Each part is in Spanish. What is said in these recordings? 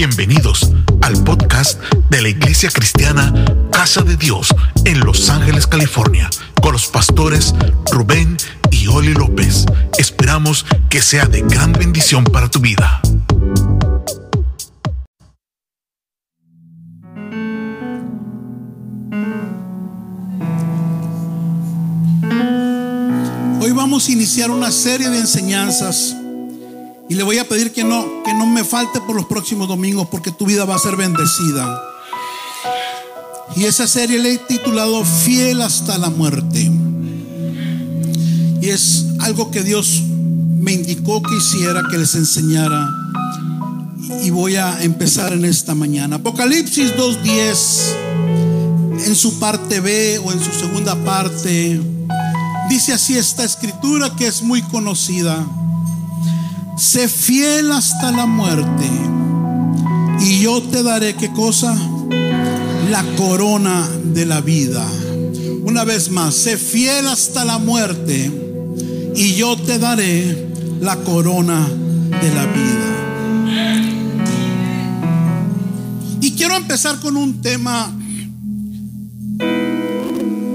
Bienvenidos al podcast de la Iglesia Cristiana Casa de Dios en Los Ángeles, California, con los pastores Rubén y Oli López. Esperamos que sea de gran bendición para tu vida. Hoy vamos a iniciar una serie de enseñanzas y le voy a pedir que no, que no me falte por los próximos domingos porque tu vida va a ser bendecida. Y esa serie le he titulado Fiel hasta la muerte. Y es algo que Dios me indicó que hiciera, que les enseñara. Y voy a empezar en esta mañana. Apocalipsis 2.10, en su parte B o en su segunda parte, dice así esta escritura que es muy conocida sé fiel hasta la muerte y yo te daré qué cosa? La corona de la vida. Una vez más, sé fiel hasta la muerte y yo te daré la corona de la vida. Y quiero empezar con un tema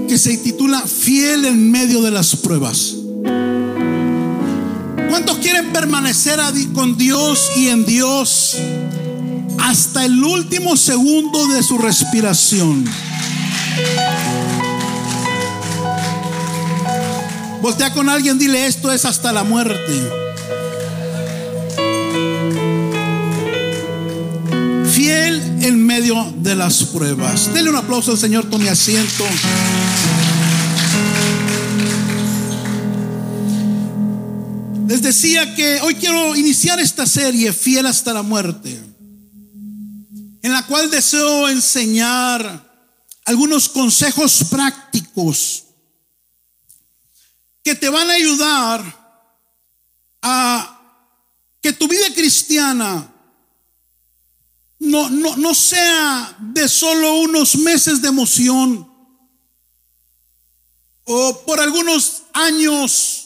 que se titula Fiel en medio de las pruebas. ¿Cuántos quieren permanecer con Dios y en Dios hasta el último segundo de su respiración? Voltea con alguien, dile esto es hasta la muerte. Fiel en medio de las pruebas. Dele un aplauso al Señor, tome asiento. Les decía que hoy quiero iniciar esta serie, Fiel hasta la muerte, en la cual deseo enseñar algunos consejos prácticos que te van a ayudar a que tu vida cristiana no, no, no sea de solo unos meses de emoción o por algunos años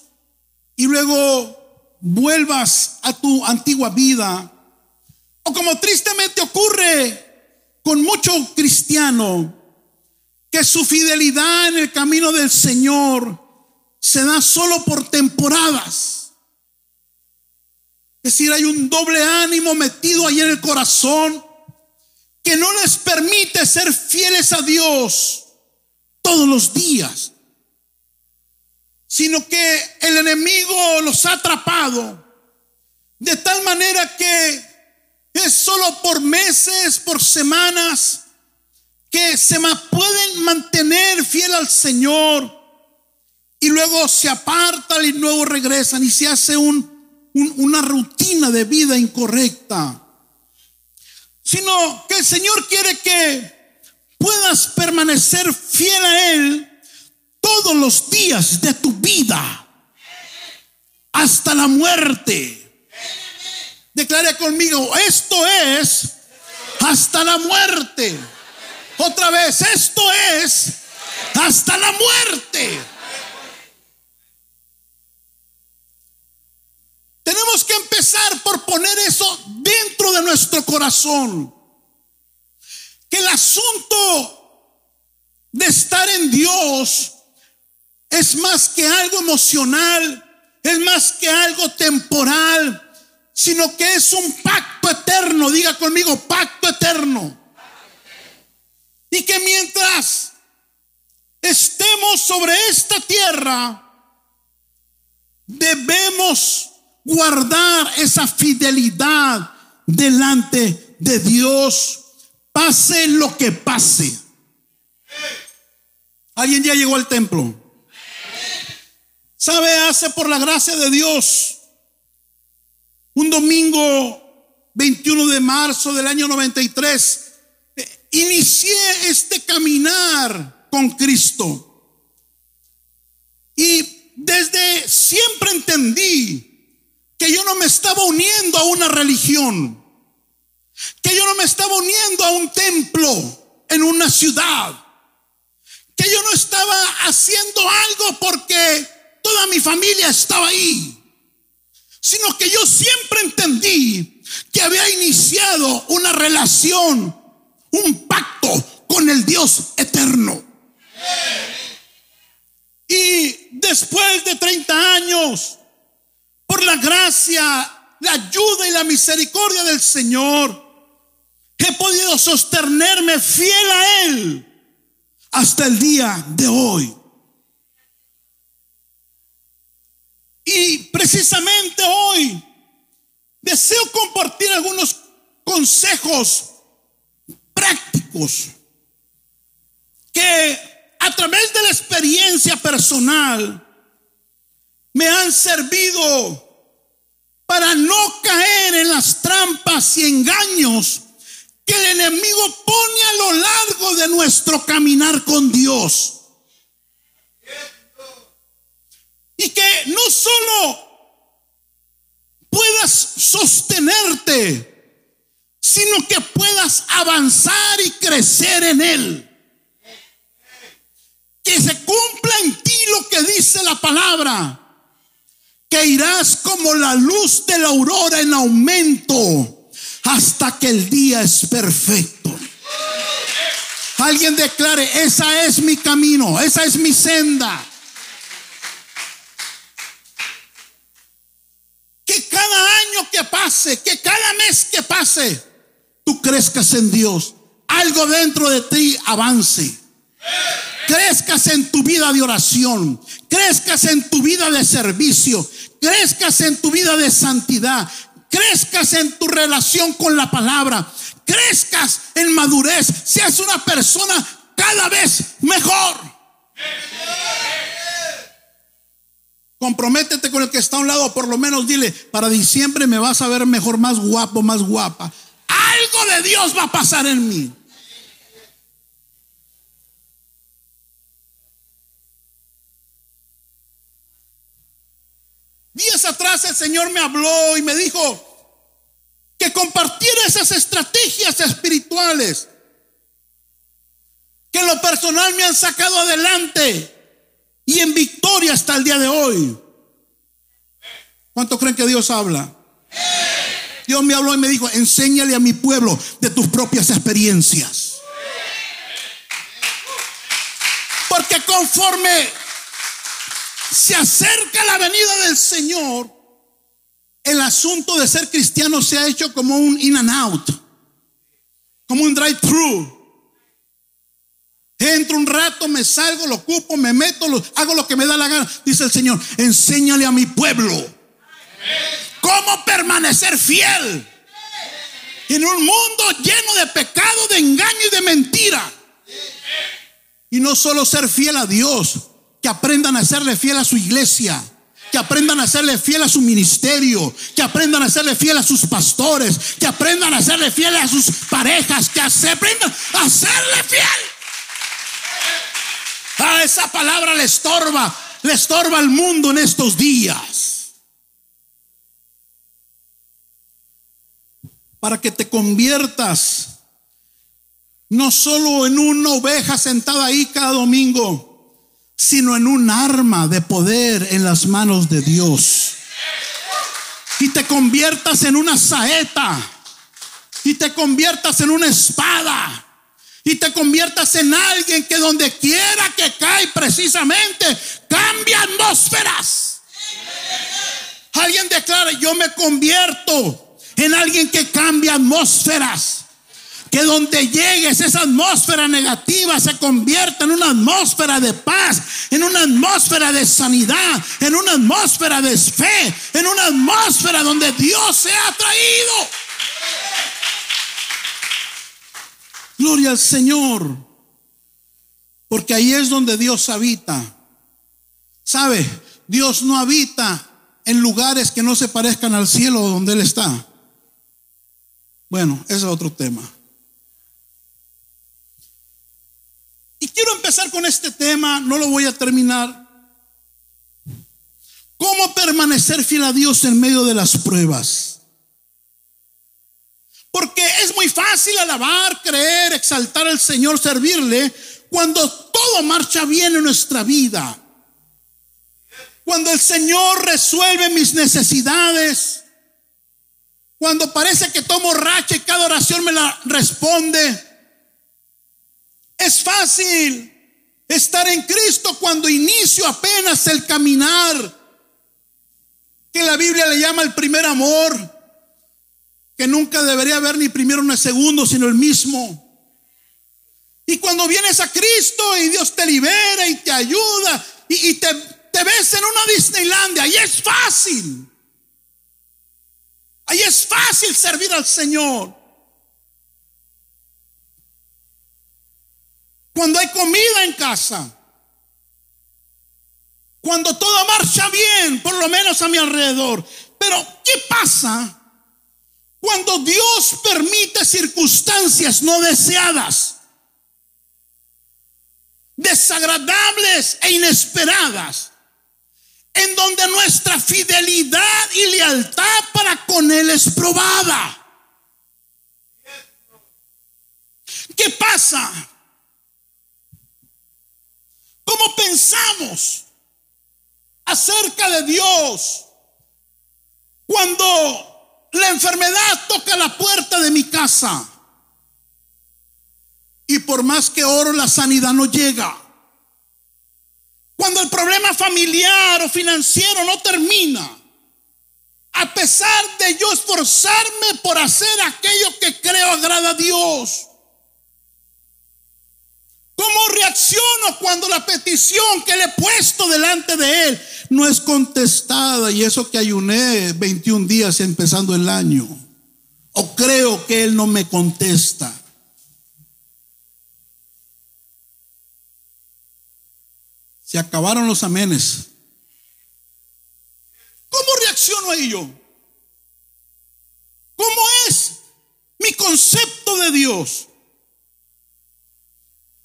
y luego vuelvas a tu antigua vida. O como tristemente ocurre con mucho cristiano, que su fidelidad en el camino del Señor se da solo por temporadas. Es decir, hay un doble ánimo metido ahí en el corazón que no les permite ser fieles a Dios todos los días sino que el enemigo los ha atrapado de tal manera que es solo por meses, por semanas, que se pueden mantener fiel al Señor y luego se apartan y luego regresan y se hace una rutina de vida incorrecta. Sino que el Señor quiere que puedas permanecer fiel a Él todos los días de tu vida hasta la muerte. Declare conmigo, esto es hasta la muerte. Otra vez, esto es hasta la muerte. Tenemos que empezar por poner eso dentro de nuestro corazón. Que el asunto de estar en Dios es más que algo emocional, es más que algo temporal, sino que es un pacto eterno. Diga conmigo, pacto eterno. Y que mientras estemos sobre esta tierra, debemos guardar esa fidelidad delante de Dios, pase lo que pase. ¿Alguien ya llegó al templo? ¿Sabe? Hace por la gracia de Dios, un domingo 21 de marzo del año 93, eh, inicié este caminar con Cristo. Y desde siempre entendí que yo no me estaba uniendo a una religión, que yo no me estaba uniendo a un templo en una ciudad, que yo no estaba haciendo algo porque toda mi familia estaba ahí, sino que yo siempre entendí que había iniciado una relación, un pacto con el Dios eterno. Y después de 30 años, por la gracia, la ayuda y la misericordia del Señor, he podido sostenerme fiel a Él hasta el día de hoy. Y precisamente hoy deseo compartir algunos consejos prácticos que a través de la experiencia personal me han servido para no caer en las trampas y engaños que el enemigo pone a lo largo de nuestro caminar con Dios. Y que no solo puedas sostenerte, sino que puedas avanzar y crecer en Él. Que se cumpla en ti lo que dice la palabra, que irás como la luz de la aurora en aumento hasta que el día es perfecto. Alguien declare, esa es mi camino, esa es mi senda. Que cada año que que cada mes que pase, tú crezcas en Dios. Algo dentro de ti avance. Crezcas en tu vida de oración, crezcas en tu vida de servicio, crezcas en tu vida de santidad, crezcas en tu relación con la palabra, crezcas en madurez, seas una persona cada vez mejor. Comprométete con el que está a un lado, por lo menos dile, para diciembre me vas a ver mejor, más guapo, más guapa. Algo de Dios va a pasar en mí. Días atrás el Señor me habló y me dijo que compartiera esas estrategias espirituales que en lo personal me han sacado adelante y en victoria hasta el día de hoy. ¿Cuánto creen que Dios habla? Dios me habló y me dijo, enséñale a mi pueblo de tus propias experiencias. Porque conforme se acerca la venida del Señor, el asunto de ser cristiano se ha hecho como un in and out, como un drive-thru. Entro un rato, me salgo, lo ocupo, me meto, hago lo que me da la gana. Dice el Señor, enséñale a mi pueblo cómo permanecer fiel en un mundo lleno de pecado, de engaño y de mentira. Y no solo ser fiel a Dios, que aprendan a serle fiel a su iglesia, que aprendan a serle fiel a su ministerio, que aprendan a serle fiel a sus pastores, que aprendan a serle fiel a sus parejas, que aprendan a serle fiel. A esa palabra le estorba, le estorba al mundo en estos días. Para que te conviertas no solo en una oveja sentada ahí cada domingo, sino en un arma de poder en las manos de Dios. Y te conviertas en una saeta. Y te conviertas en una espada y te conviertas en alguien que donde quiera cae precisamente cambia atmósferas. Alguien declara, yo me convierto en alguien que cambia atmósferas. Que donde llegues esa atmósfera negativa se convierta en una atmósfera de paz, en una atmósfera de sanidad, en una atmósfera de fe, en una atmósfera donde Dios se ha traído. Gloria al Señor. Porque ahí es donde Dios habita. ¿Sabe? Dios no habita en lugares que no se parezcan al cielo donde Él está. Bueno, ese es otro tema. Y quiero empezar con este tema, no lo voy a terminar. ¿Cómo permanecer fiel a Dios en medio de las pruebas? Porque es muy fácil alabar, creer, exaltar al Señor, servirle, cuando todo marcha bien en nuestra vida. Cuando el Señor resuelve mis necesidades. Cuando parece que tomo racha y cada oración me la responde. Es fácil estar en Cristo cuando inicio apenas el caminar, que la Biblia le llama el primer amor, que nunca debería haber ni primero ni segundo, sino el mismo. Y cuando vienes a Cristo y Dios te libera y te ayuda y, te, te ves en una Disneylandia, ahí es fácil. Ahí es fácil servir al Señor. Cuando hay comida en casa. Cuando todo marcha bien, por lo menos a mi alrededor. Pero, ¿qué pasa cuando Dios permite circunstancias no deseadas? Desagradables e inesperadas. En donde nuestra fidelidad y lealtad para con Él es probada. ¿Qué pasa? ¿Cómo pensamos acerca de Dios cuando la enfermedad toca la puerta de mi casa? Y por más que oro, la sanidad no llega. Cuando el problema familiar o financiero no termina, a pesar de yo esforzarme por hacer aquello que creo agrada a Dios, ¿Cómo reacciono cuando la petición que le he puesto delante de Él no es contestada? Y eso que ayuné 21 días empezando el año. O creo que Él no me contesta. Se acabaron los amenes. ¿Cómo reacciono a ello? ¿Cómo es mi concepto de Dios?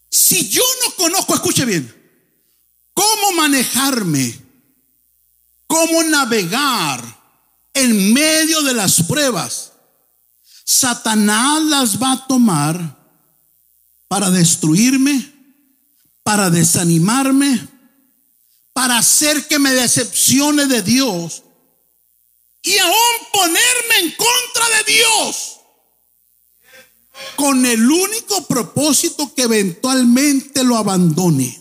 Si yo no conozco, escuche bien, cómo manejarme, cómo navegar en medio de las pruebas, Satanás las va a tomar para destruirme, para desanimarme, para hacer que me decepcione de Dios y aún ponerme en contra de Dios con el único propósito que eventualmente lo abandone.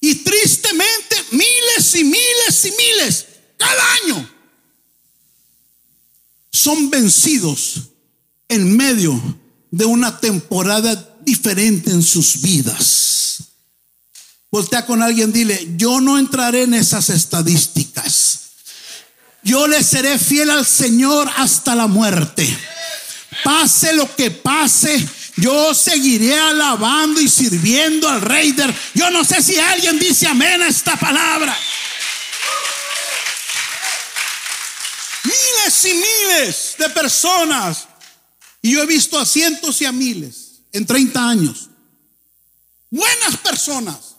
Y tristemente miles y miles y miles cada año son vencidos en medio de una temporada diferente en sus vidas. Voltea con alguien, dile, yo no entraré en esas estadísticas. Yo le seré fiel al Señor hasta la muerte. Pase lo que pase, yo seguiré alabando y sirviendo al Rey. Yo no sé si alguien dice amén a esta palabra. Miles y miles de personas. Y yo he visto a cientos y a miles en 30 años. Buenas personas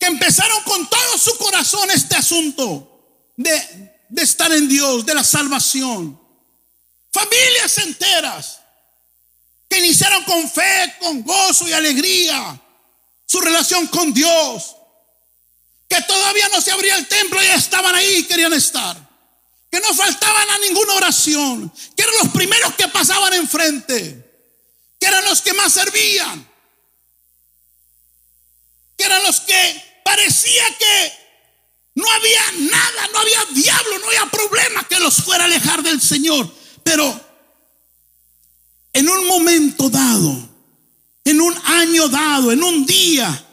que empezaron con todo su corazón este asunto de, estar en Dios, de la salvación. Familias enteras que iniciaron con fe, con gozo y alegría su relación con Dios. Que todavía no se abría el templo y estaban ahí querían estar. Que no faltaban a ninguna oración. Que eran los primeros que pasaban enfrente. Que eran los que más servían. Que eran los que parecía que no había nada, no había diablo, no había problema que los fuera a alejar del Señor. Pero en un momento dado, en un año dado, en un día,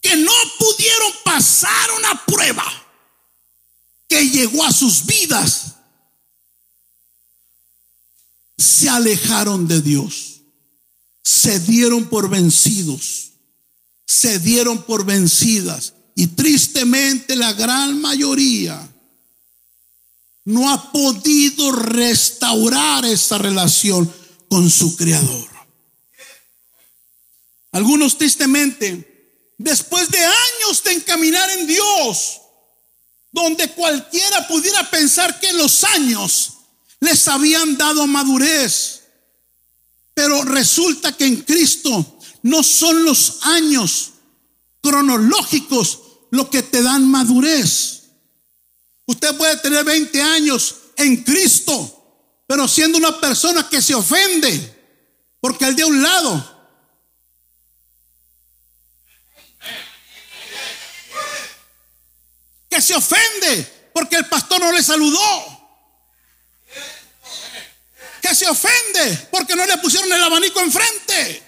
que no pudieron pasar una prueba que llegó a sus vidas, se alejaron de Dios, se dieron por vencidos, se dieron por vencidas y tristemente la gran mayoría no ha podido restaurar esa relación con su creador. Algunos tristemente, después de años de encaminar en Dios, donde cualquiera pudiera pensar que los años les habían dado madurez, pero resulta que en Cristo no son los años cronológicos lo que te dan madurez. Usted puede tener 20 años en Cristo, pero siendo una persona que se ofende porque el de un lado que se ofende porque el pastor no le saludó. Que se ofende porque no le pusieron el abanico enfrente.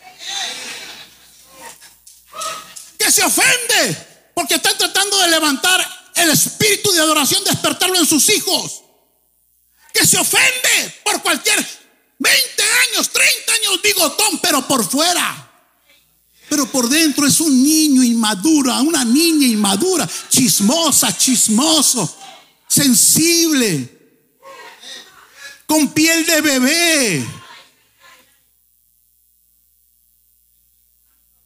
Que se ofende porque están tratando de levantar el espíritu de adoración, despertarlo en sus hijos. Que se ofende por cualquier 20 años, 30 años bigotón, pero por fuera pero por dentro es un niño inmadura, una niña inmadura, chismosa, chismoso, sensible, con piel de bebé.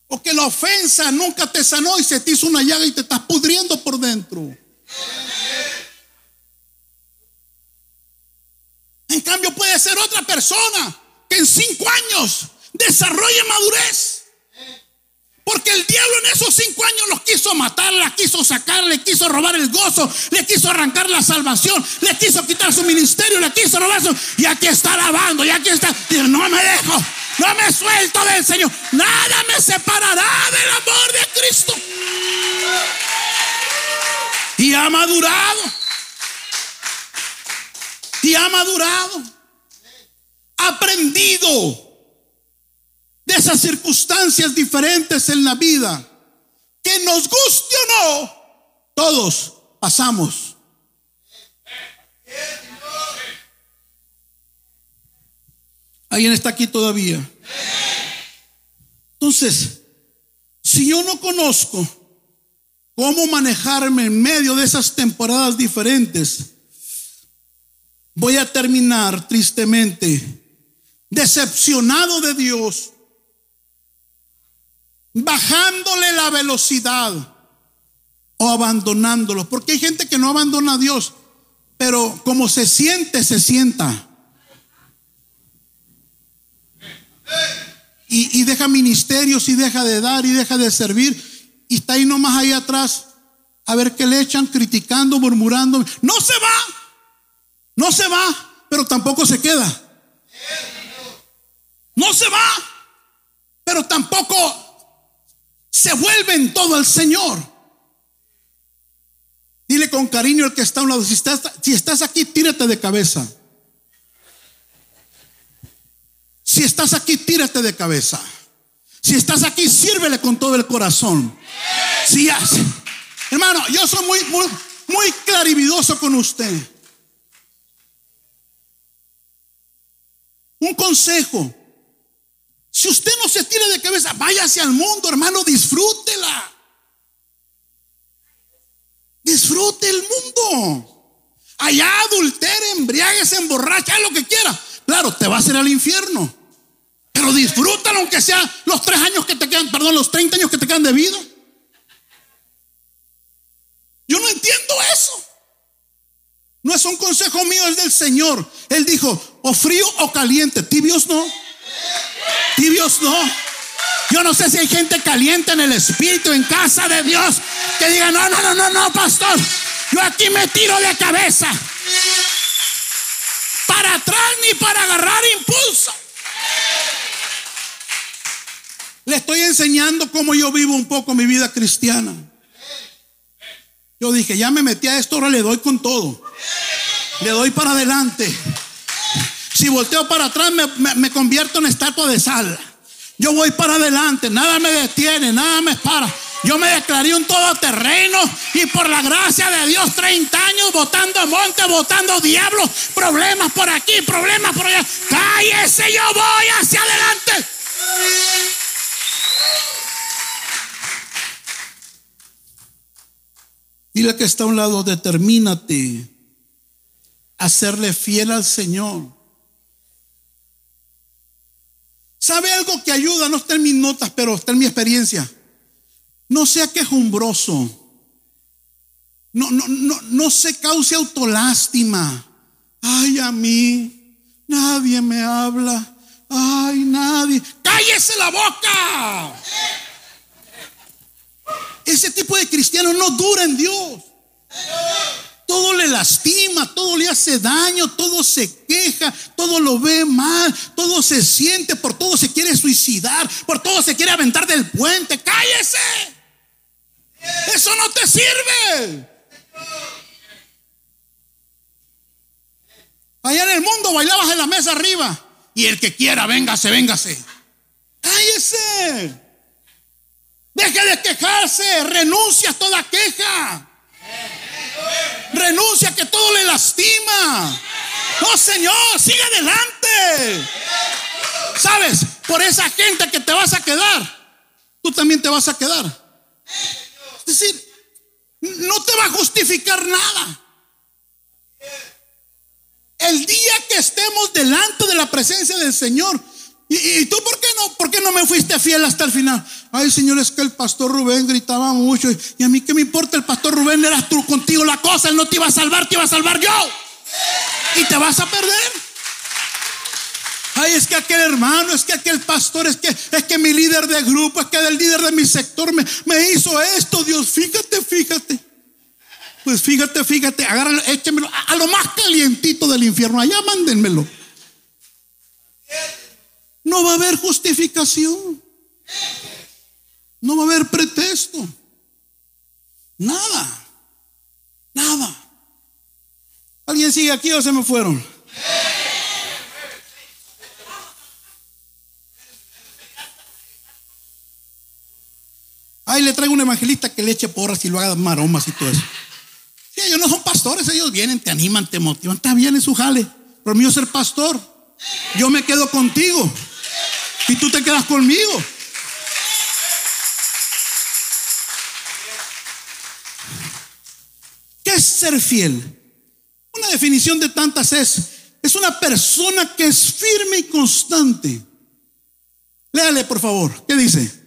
O que la ofensa nunca te sanó y se te hizo una llaga y te estás pudriendo por dentro. En cambio puede ser otra persona que en cinco años desarrolle madurez porque el diablo en esos cinco años los quiso matar, la quiso sacar, le quiso robar el gozo, le quiso arrancar la salvación, le quiso quitar su ministerio, le quiso robar su... Y aquí está alabando, y aquí está... No me dejo, no me suelto del Señor. Nada me separará del amor de Cristo. Y ha madurado. Y ha madurado. Aprendido de esas circunstancias diferentes en la vida, que nos guste o no, todos pasamos. ¿Alguien está aquí todavía? Entonces, si yo no conozco cómo manejarme en medio de esas temporadas diferentes, voy a terminar tristemente decepcionado de Dios bajándole la velocidad o abandonándolo. Porque hay gente que no abandona a Dios, pero como se siente, se sienta. Y, deja ministerios y deja de dar y deja de servir. Y está ahí nomás ahí atrás a ver qué le echan, criticando, murmurando. No se va, no se va, pero tampoco se queda. No se va, pero tampoco se vuelven todo al Señor. Dile con cariño al que está a un lado, si estás, aquí, tírate de cabeza. Si estás aquí, tírate de cabeza. Si estás aquí, sírvele con todo el corazón. Si hace. Hermano, yo soy muy, muy, muy clarividoso con usted. Un consejo. Si usted no se tira de cabeza, váyase al mundo, hermano, disfrútela. Disfrute el mundo. Allá adultere, embriagues, emborracha, lo que quiera. Claro, te va a hacer al infierno. Pero disfrútalo aunque sea los tres años que te quedan, perdón, los 30 años que te quedan de vida. Yo no entiendo eso. No es un consejo mío, es del Señor. Él dijo, o frío o caliente, tibios no. Tibios no. Yo no sé si hay gente caliente en el espíritu, en casa de Dios, que diga, no, no, no, no, no, pastor. Yo aquí me tiro de cabeza. Para atrás ni para agarrar impulso. Le estoy enseñando cómo yo vivo un poco mi vida cristiana. Yo dije, ya me metí a esto, ahora le doy con todo. Le doy para adelante. Si volteo para atrás me, convierto en estatua de sal. Yo voy para adelante, nada me detiene, nada me para. Yo me declaré un todoterreno y por la gracia de Dios 30 años votando monte, votando diablo, problemas por aquí, problemas por allá. Cállese, yo voy hacia adelante. Dile que está a un lado, determínate a serle fiel al Señor. ¿Sabe algo que ayuda? No está en mis notas, pero está en mi experiencia. No sea quejumbroso. No, no, no, no se cause autolástima. Ay, a mí, nadie me habla. Ay, nadie. Cállese la boca. Ese tipo de cristiano no dura en Dios. Lastima, todo le hace daño, todo se queja, todo lo ve mal, todo se siente, por todo se quiere suicidar, por todo se quiere aventar del puente. Cállese. Eso no te sirve. Allá en el mundo bailabas en la mesa arriba. Y el que quiera, véngase, véngase. Cállese. Deje de quejarse. Renuncia a toda queja. Renuncia que todo le lastima. No, Señor, sigue adelante. ¿Sabes? Por esa gente que te vas a quedar, tú también te vas a quedar. Es decir, no te va a justificar nada. El día que estemos delante de la presencia del Señor, ¿Y, tú por qué no? ¿Por qué no me fuiste fiel hasta el final? Ay, Señor, es que el pastor Rubén gritaba mucho. Y, a mí qué me importa, el pastor Rubén eras tú contigo la cosa, él no te iba a salvar, te iba a salvar yo. Y te vas a perder. Ay, es que aquel hermano, es que aquel pastor, es que, es que mi líder de grupo, es que el líder de mi sector me, me hizo esto, Dios, fíjate, fíjate. Pues fíjate, fíjate, agárralo, échemelo a, a lo más calientito del infierno, allá mándenmelo. No va a haber justificación. No va a haber pretexto. Nada. Nada. ¿Alguien sigue aquí o se me fueron? Ahí le traigo un evangelista que le eche porras y lo haga maromas y todo eso. Sí, ellos no son pastores, ellos vienen, te animan, te motivan. Está bien en su jale. Pero mío ser pastor. Yo me quedo contigo. Y tú te quedas conmigo. ¿Qué es ser fiel? Una definición de tantas es, es una persona que es firme y constante. Léale, por favor. ¿Qué dice?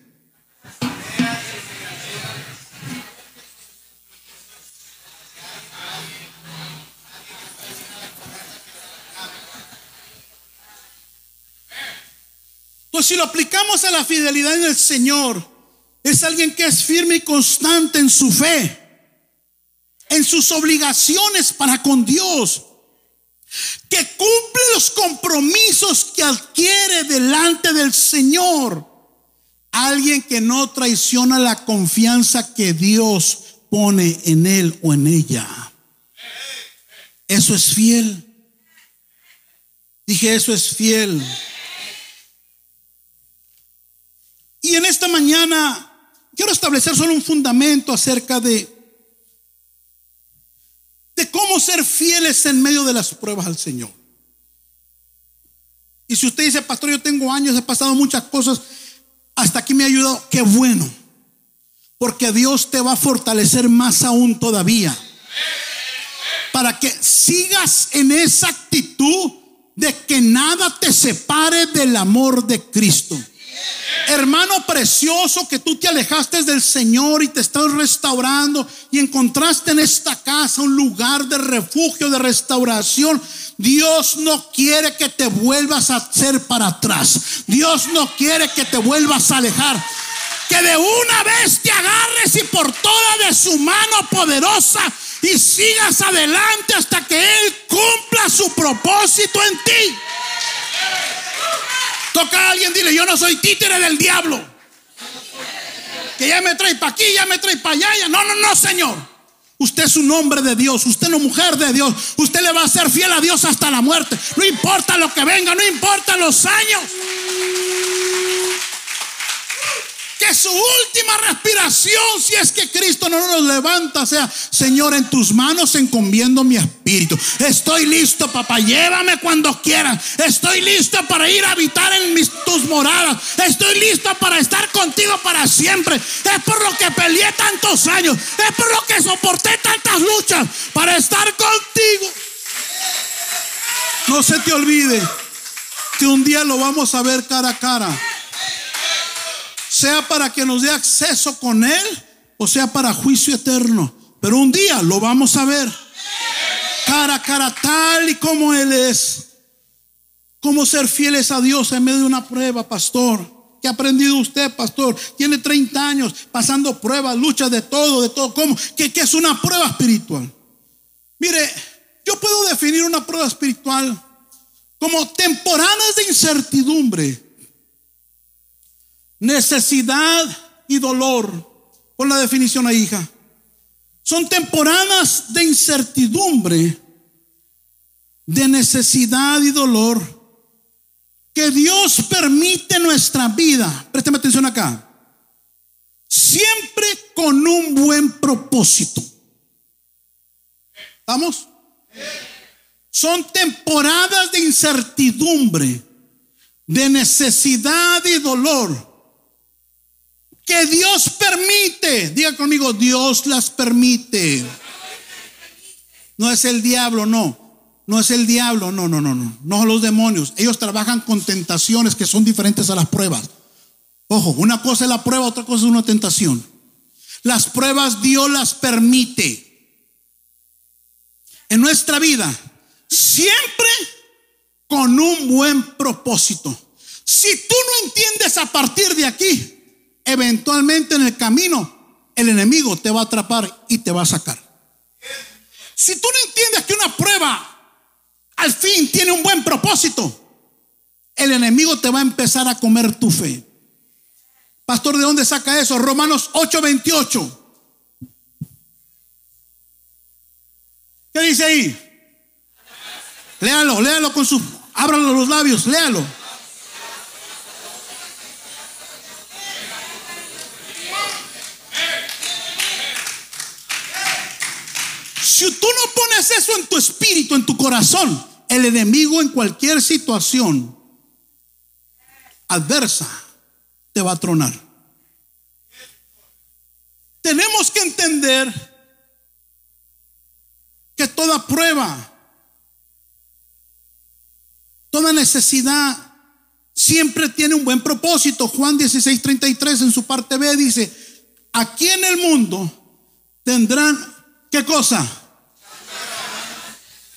Pues si lo aplicamos a la fidelidad en el Señor, es alguien que es firme y constante en su fe, en sus obligaciones para con Dios, que cumple los compromisos que adquiere delante del Señor. Alguien que no traiciona la confianza que Dios pone en él o en ella. Eso es fiel. Dije, eso es fiel. Y en esta mañana quiero establecer solo un fundamento acerca de, de cómo ser fieles en medio de las pruebas al Señor. Y si usted dice, pastor, yo tengo años, he pasado muchas cosas, hasta aquí me ha ayudado, qué bueno. Porque Dios te va a fortalecer más aún todavía. Para que sigas en esa actitud de que nada te separe del amor de Cristo. Hermano precioso que tú te alejaste del Señor y te estás restaurando y encontraste en esta casa un lugar de refugio, de restauración. Dios no quiere que te vuelvas a hacer para atrás. Dios no quiere que te vuelvas a alejar. Que de una vez te agarres y por toda de su mano poderosa y sigas adelante hasta que Él cumpla su propósito en ti. Toca a alguien, dile, yo no soy títere del diablo. Que ya me trae para aquí, ya me trae para allá. No, no, no, Señor. Usted es un hombre de Dios, usted es una mujer de Dios. Usted le va a ser fiel a Dios hasta la muerte. No importa lo que venga, no importa los años su última respiración, si es que Cristo no nos levanta, sea, Señor, en tus manos encomiendo mi espíritu. Estoy listo, papá, llévame cuando quieras. Estoy listo para ir a habitar en mis, tus moradas. Estoy listo para estar contigo para siempre. Es por lo que peleé tantos años. Es por lo que soporté tantas luchas para estar contigo. No se te olvide que un día lo vamos a ver cara a cara sea para que nos dé acceso con Él o sea para juicio eterno. Pero un día lo vamos a ver cara a cara tal y como Él es. Cómo ser fieles a Dios en medio de una prueba, pastor. ¿Qué ha aprendido usted, pastor? Tiene 30 años pasando pruebas, luchas de todo, de todo. ¿Cómo? ¿Qué, es una prueba espiritual? Mire, yo puedo definir una prueba espiritual como temporadas de incertidumbre, necesidad y dolor. Pon la definición ahí, hija. Son temporadas de incertidumbre, de necesidad y dolor que Dios permite en nuestra vida. Présteme atención acá. Siempre con un buen propósito. ¿Estamos? Son temporadas de incertidumbre, de necesidad y dolor que Dios permite. Diga conmigo, Dios las permite. No es el diablo, no. No es el diablo, no, no, no, no. No son los demonios. Ellos trabajan con tentaciones que son diferentes a las pruebas. Ojo, una cosa es la prueba, otra cosa es una tentación. Las pruebas Dios las permite. En nuestra vida siempre con un buen propósito. Si tú no entiendes a partir de aquí, eventualmente en el camino el enemigo te va a atrapar y te va a sacar. Si tú no entiendes que una prueba al fin tiene un buen propósito, el enemigo te va a empezar a comer tu fe. Pastor, ¿de dónde saca eso? Romanos 8:28. ¿Qué dice ahí? Léalo, léalo con su. Ábralo los labios, léalo. En tu espíritu, en tu corazón, el enemigo en cualquier situación adversa te va a tronar. Tenemos que entender que toda prueba Toda necesidad siempre tiene un buen propósito. Juan 16, 33 en su parte B dice, aquí en el mundo tendrán, ¿qué cosa?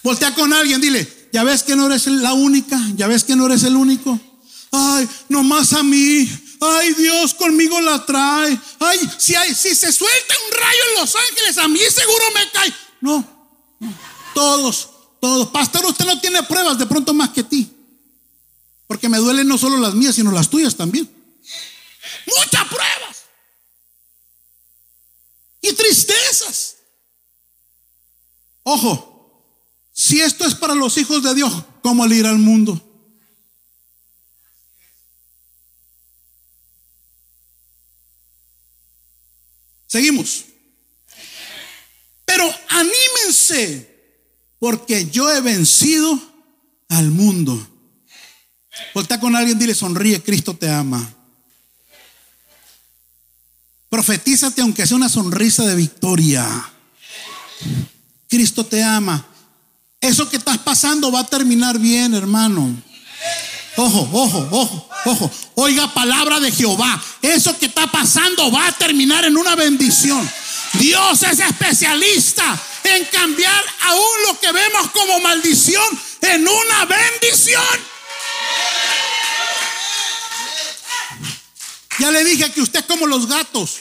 Voltea con alguien, dile, ya ves que no eres la única, ya ves que no eres el único. Ay, nomás a mí. Ay, Dios conmigo la trae. Ay, si, hay, si se suelta un rayo en Los Ángeles, a mí seguro me cae. No, no. todos todos. Pastor, usted no tiene pruebas de pronto más que ti. Porque me duelen no solo las mías, sino las tuyas también. Muchas pruebas. Y tristezas. Ojo, si esto es para los hijos de Dios, ¿cómo le irá al mundo? Seguimos. Pero anímense porque yo he vencido al mundo. Volta con alguien, dile, sonríe, Cristo te ama. Profetízate aunque sea una sonrisa de victoria. Cristo te ama. Eso que estás pasando va a terminar bien, hermano. Ojo, ojo, ojo, ojo. Oiga palabra de Jehová. Eso que está pasando va a terminar en una bendición. Dios es especialista en cambiar aún lo que vemos como maldición en una bendición. Ya le dije que usted es como los gatos.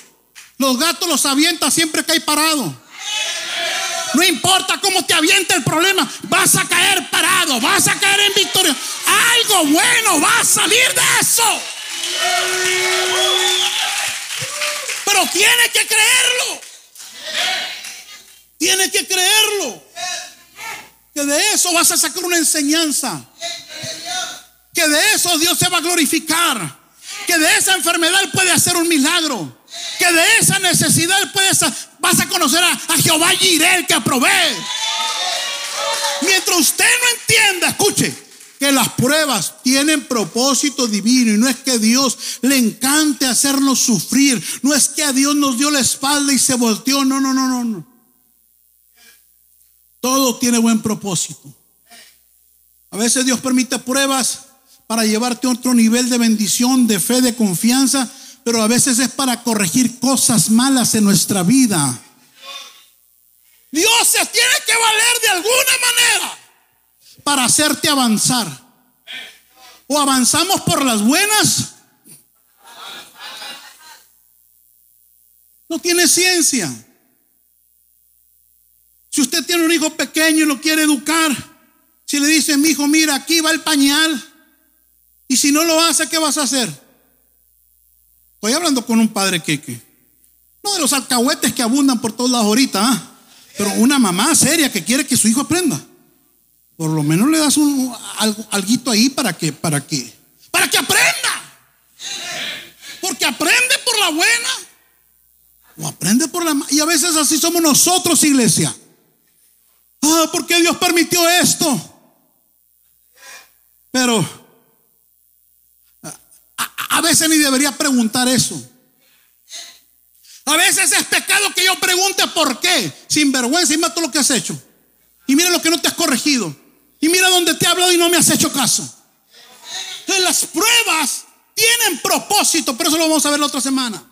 Los gatos los avienta siempre que hay parado. No importa cómo te avienta el problema, vas a caer parado, vas a caer en victoria. Algo bueno va a salir de eso. Pero tiene que creerlo. Tienes que creerlo. Que de eso vas a sacar una enseñanza. Que de eso Dios se va a glorificar. Que de esa enfermedad puede hacer un milagro. Que de esa necesidad puedes, vas a conocer a, Jehová Jirel que provee. Mientras usted no entienda, escuche, que las pruebas tienen propósito divino y no es que Dios le encante hacernos sufrir, no es que a Dios nos dio la espalda y se volteó, no, no, no, no, no. Todo tiene buen propósito. A veces Dios permite pruebas para llevarte a otro nivel de bendición, de fe, de confianza, pero a veces es para corregir cosas malas en nuestra vida. Dios se tiene que valer de alguna manera para hacerte avanzar. O avanzamos por las buenas. No tiene ciencia. Si usted tiene un hijo pequeño y lo quiere educar, si le dice, mi hijo, mira, aquí va el pañal, y si no lo hace, ¿qué vas a hacer? Estoy hablando con un padre que, no de los alcahuetes que abundan por todos lados ahorita, ¿ah? pero una mamá seria que quiere que su hijo aprenda. Por lo menos le das un algo, alguito ahí para que, para que, para que aprenda. Porque aprende por la buena o aprende por la. Y a veces así somos nosotros, iglesia. Ah, ¿por qué Dios permitió esto? Pero a veces ni debería preguntar eso. A veces es pecado que yo pregunte por qué, sin vergüenza, y mira todo lo que has hecho. Y mira lo que no te has corregido. Y mira donde te he hablado y no me has hecho caso. Entonces las pruebas tienen propósito, pero eso lo vamos a ver la otra semana.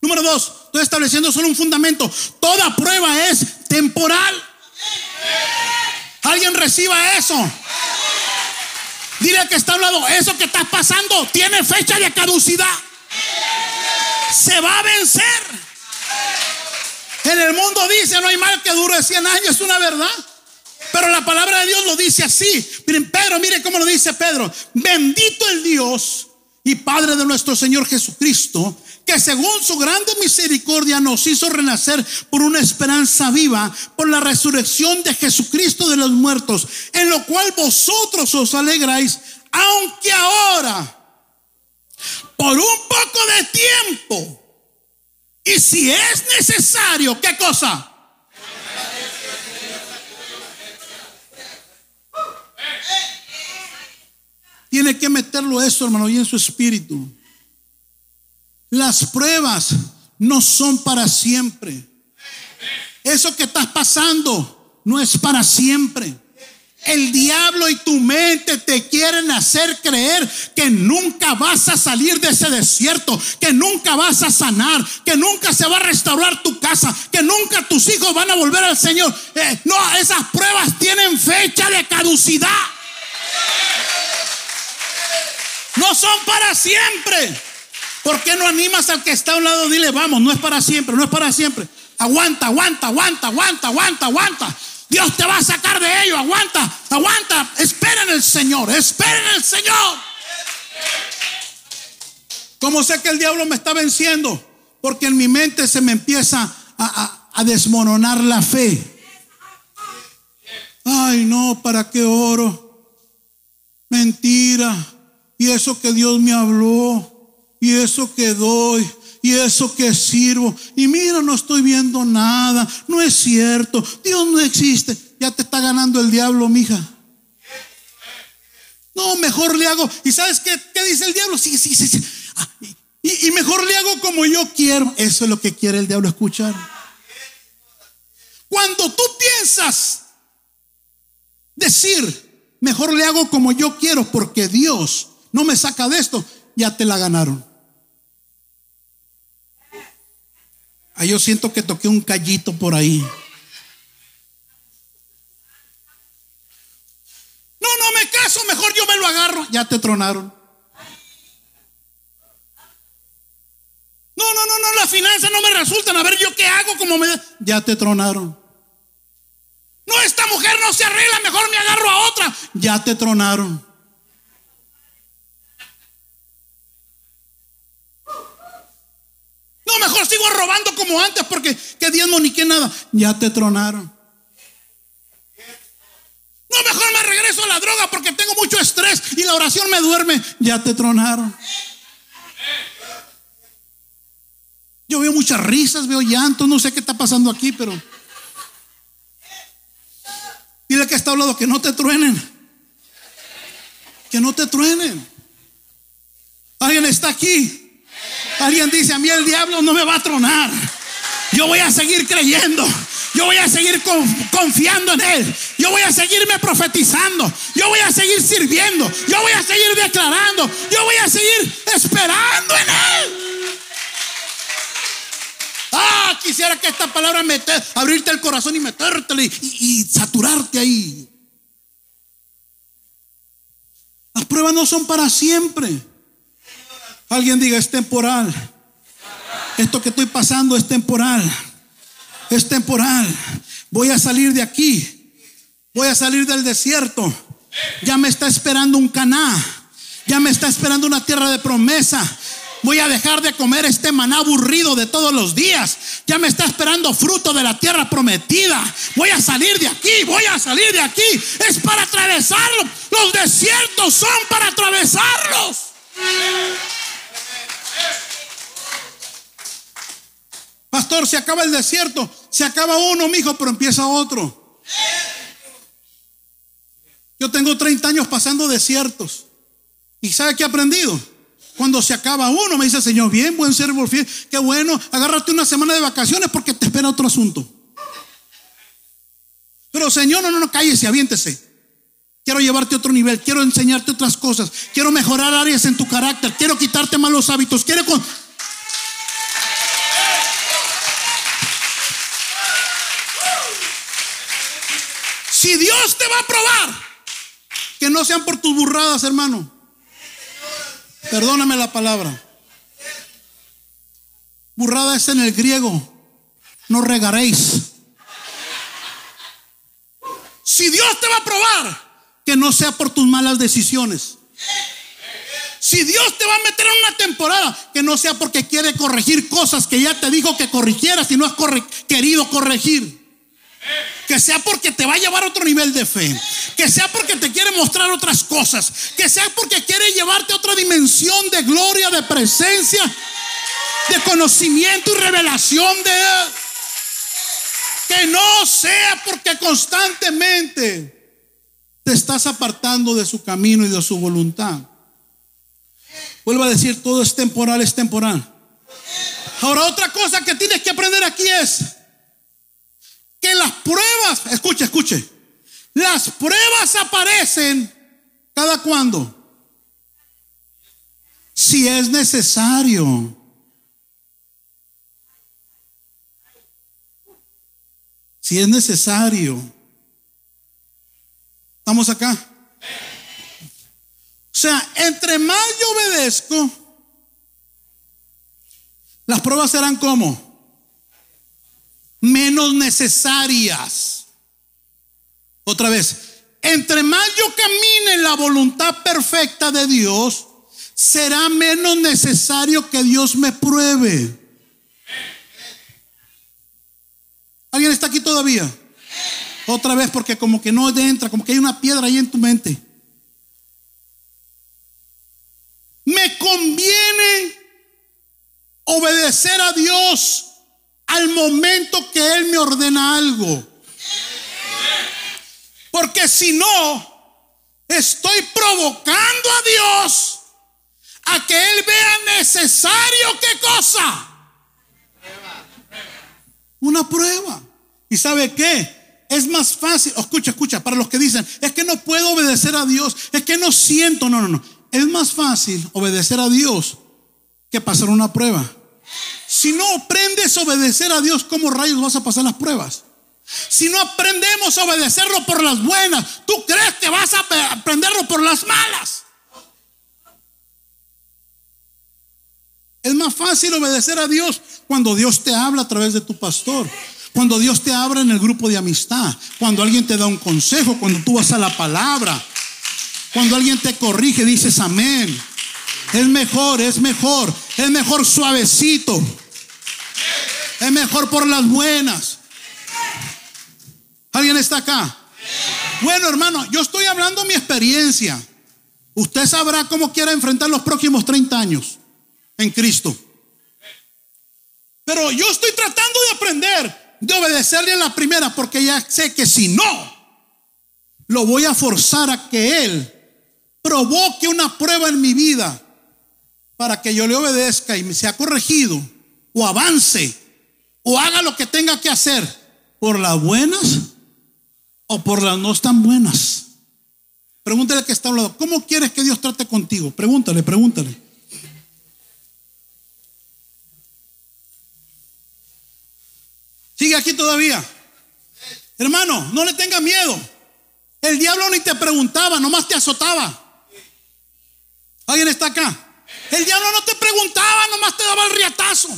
Número dos, estoy estableciendo solo un fundamento. Toda prueba es temporal. ¿Alguien reciba eso? Dile que está hablando, eso que estás pasando tiene fecha de caducidad. Se va a vencer. En el mundo dice, no hay mal que dure 100 años, es una verdad. Pero la palabra de Dios lo dice así. Miren, Pedro, mire cómo lo dice Pedro. Bendito el Dios y Padre de nuestro Señor Jesucristo, que según su grande misericordia nos hizo renacer por una esperanza viva, por la resurrección de Jesucristo de los muertos, en lo cual vosotros os alegráis, aunque ahora, por un poco de tiempo, y si es necesario, ¿qué cosa? Tiene que meterlo eso, hermano, y en su espíritu. Las pruebas no son para siempre. Eso que estás pasando no es para siempre. El diablo y tu mente te quieren hacer creer que nunca vas a salir de ese desierto, que nunca vas a sanar, que nunca se va a restaurar tu casa, que nunca tus hijos van a volver al Señor. Eh, no, esas pruebas tienen fecha de caducidad. No son para siempre. ¿Por qué no animas al que está a un lado? Dile, vamos, no es para siempre, no es para siempre. Aguanta, aguanta, aguanta, aguanta, aguanta, aguanta. Dios te va a sacar de ello. Aguanta, aguanta. Espera en el Señor, espera en el Señor. ¿Cómo sé que el diablo me está venciendo? Porque en mi mente se me empieza a, a desmoronar la fe. Ay, no, ¿para qué oro? Mentira. Y eso que Dios me habló y eso que doy, y eso que sirvo. Y mira, no estoy viendo nada, no es cierto, Dios no existe. Ya te está ganando el diablo, mija. No, mejor le hago. ¿Y sabes qué, qué dice el diablo? Sí, sí, sí. Ah, y, y mejor le hago como yo quiero. Eso es lo que quiere el diablo escuchar. Cuando tú piensas decir, mejor le hago como yo quiero porque Dios no me saca de esto, ya te la ganaron. Ah, yo siento que toqué un callito por ahí. No, no me caso, mejor yo me lo agarro. Ya te tronaron. No, no, no, no, las finanzas no me resultan. A ver, yo qué hago como me... Ya te tronaron. No, esta mujer no se arregla, mejor me agarro a otra. Ya te tronaron. No, mejor sigo robando como antes porque que diezmo ni que nada. Ya te tronaron. No, mejor me regreso a la droga porque tengo mucho estrés y la oración me duerme. Ya te tronaron. Yo veo muchas risas, veo llantos, no sé qué está pasando aquí, pero dile que está hablando que no te truenen. Que no te truenen. Alguien está aquí. Alguien dice, a mí el diablo no me va a tronar. Yo voy a seguir creyendo. Yo voy a seguir confiando en Él. Yo voy a seguirme profetizando. Yo voy a seguir sirviendo. Yo voy a seguir declarando. Yo voy a seguir esperando en Él. Ah, quisiera que esta palabra meter, abrirte el corazón y metértele y saturarte ahí. Las pruebas no son para siempre. Alguien diga, es temporal. Esto que estoy pasando es temporal. Es temporal. Voy a salir de aquí. Voy a salir del desierto. Ya me está esperando un caná. Ya me está esperando una tierra de promesa. Voy a dejar de comer este maná aburrido de todos los días. Ya me está esperando fruto de la tierra prometida. Voy a salir de aquí, voy a salir de aquí. Es para atravesarlo. Los desiertos son para atravesarlos. Pastor, se acaba el desierto. Se acaba uno, mijo, pero empieza otro. Yo tengo 30 años pasando desiertos. ¿Y sabe qué he aprendido? Cuando se acaba uno, me dice Señor, bien, buen servo fiel, qué bueno, agárrate una semana de vacaciones porque te espera otro asunto. Pero Señor, no, no, no, cállese, aviéntese. Quiero llevarte a otro nivel, quiero enseñarte otras cosas, quiero mejorar áreas en tu carácter, quiero quitarte malos hábitos, quiero con... Si Dios te va a probar, que no sean por tus burradas, hermano. Perdóname la palabra. Burrada es en el griego. No regaréis. Si Dios te va a probar, que no sea por tus malas decisiones. Si Dios te va a meter en una temporada, que no sea porque quiere corregir cosas que ya te dijo que corrigieras y no has querido corregir. Que sea porque te va a llevar a otro nivel de fe. Que sea porque te quiere mostrar otras cosas. Que sea porque quiere llevarte a otra dimensión de gloria, de presencia, de conocimiento y revelación de. Que no sea porque constantemente te estás apartando de su camino y de su voluntad. Vuelvo a decir, todo es temporal, es temporal. Ahora otra cosa que tienes que aprender aquí es que las pruebas, escuche, escuche, las pruebas aparecen cada cuando. Si es necesario. Si es necesario. ¿Estamos acá? O sea, entre más yo obedezco, las pruebas serán como menos necesarias. Otra vez, entre más yo camine en la voluntad perfecta de Dios, será menos necesario que Dios me pruebe. ¿Alguien está aquí todavía? Otra vez porque como que no entra, como que hay una piedra ahí en tu mente. Me conviene obedecer a Dios al momento que Él me ordena algo. Porque si no, estoy provocando a Dios a que Él vea necesario qué cosa. Una prueba. ¿Y sabe qué? Es más fácil, escucha, escucha, para los que dicen, es que no puedo obedecer a Dios, es que no siento, no, no, no. Es más fácil obedecer a Dios que pasar una prueba. Si no aprendes a obedecer a Dios, ¿cómo rayos vas a pasar las pruebas? Si no aprendemos a obedecerlo por las buenas, ¿tú crees que vas a aprenderlo por las malas? Es más fácil obedecer a Dios cuando Dios te habla a través de tu pastor, cuando Dios te habla en el grupo de amistad, cuando alguien te da un consejo, cuando tú vas a la palabra, cuando alguien te corrige, dices amén. Es mejor, es mejor, es mejor suavecito. Es mejor por las buenas. ¿Alguien está acá? Bueno, hermano, yo estoy hablando mi experiencia. Usted sabrá cómo quiere enfrentar los próximos 30 años en Cristo. Pero yo estoy tratando de aprender, de obedecerle a la primera, porque ya sé que si no, lo voy a forzar a que Él provoque una prueba en mi vida para que yo le obedezca y me sea corregido o avance o haga lo que tenga que hacer por las buenas o por las no tan buenas. Pregúntale que está hablando, ¿cómo quieres que Dios trate contigo? Pregúntale, pregúntale. Sigue aquí todavía. Hermano, no le tenga miedo. El diablo ni te preguntaba, nomás te azotaba. ¿Alguien está acá? El diablo no te preguntaba, nomás te daba el riatazo.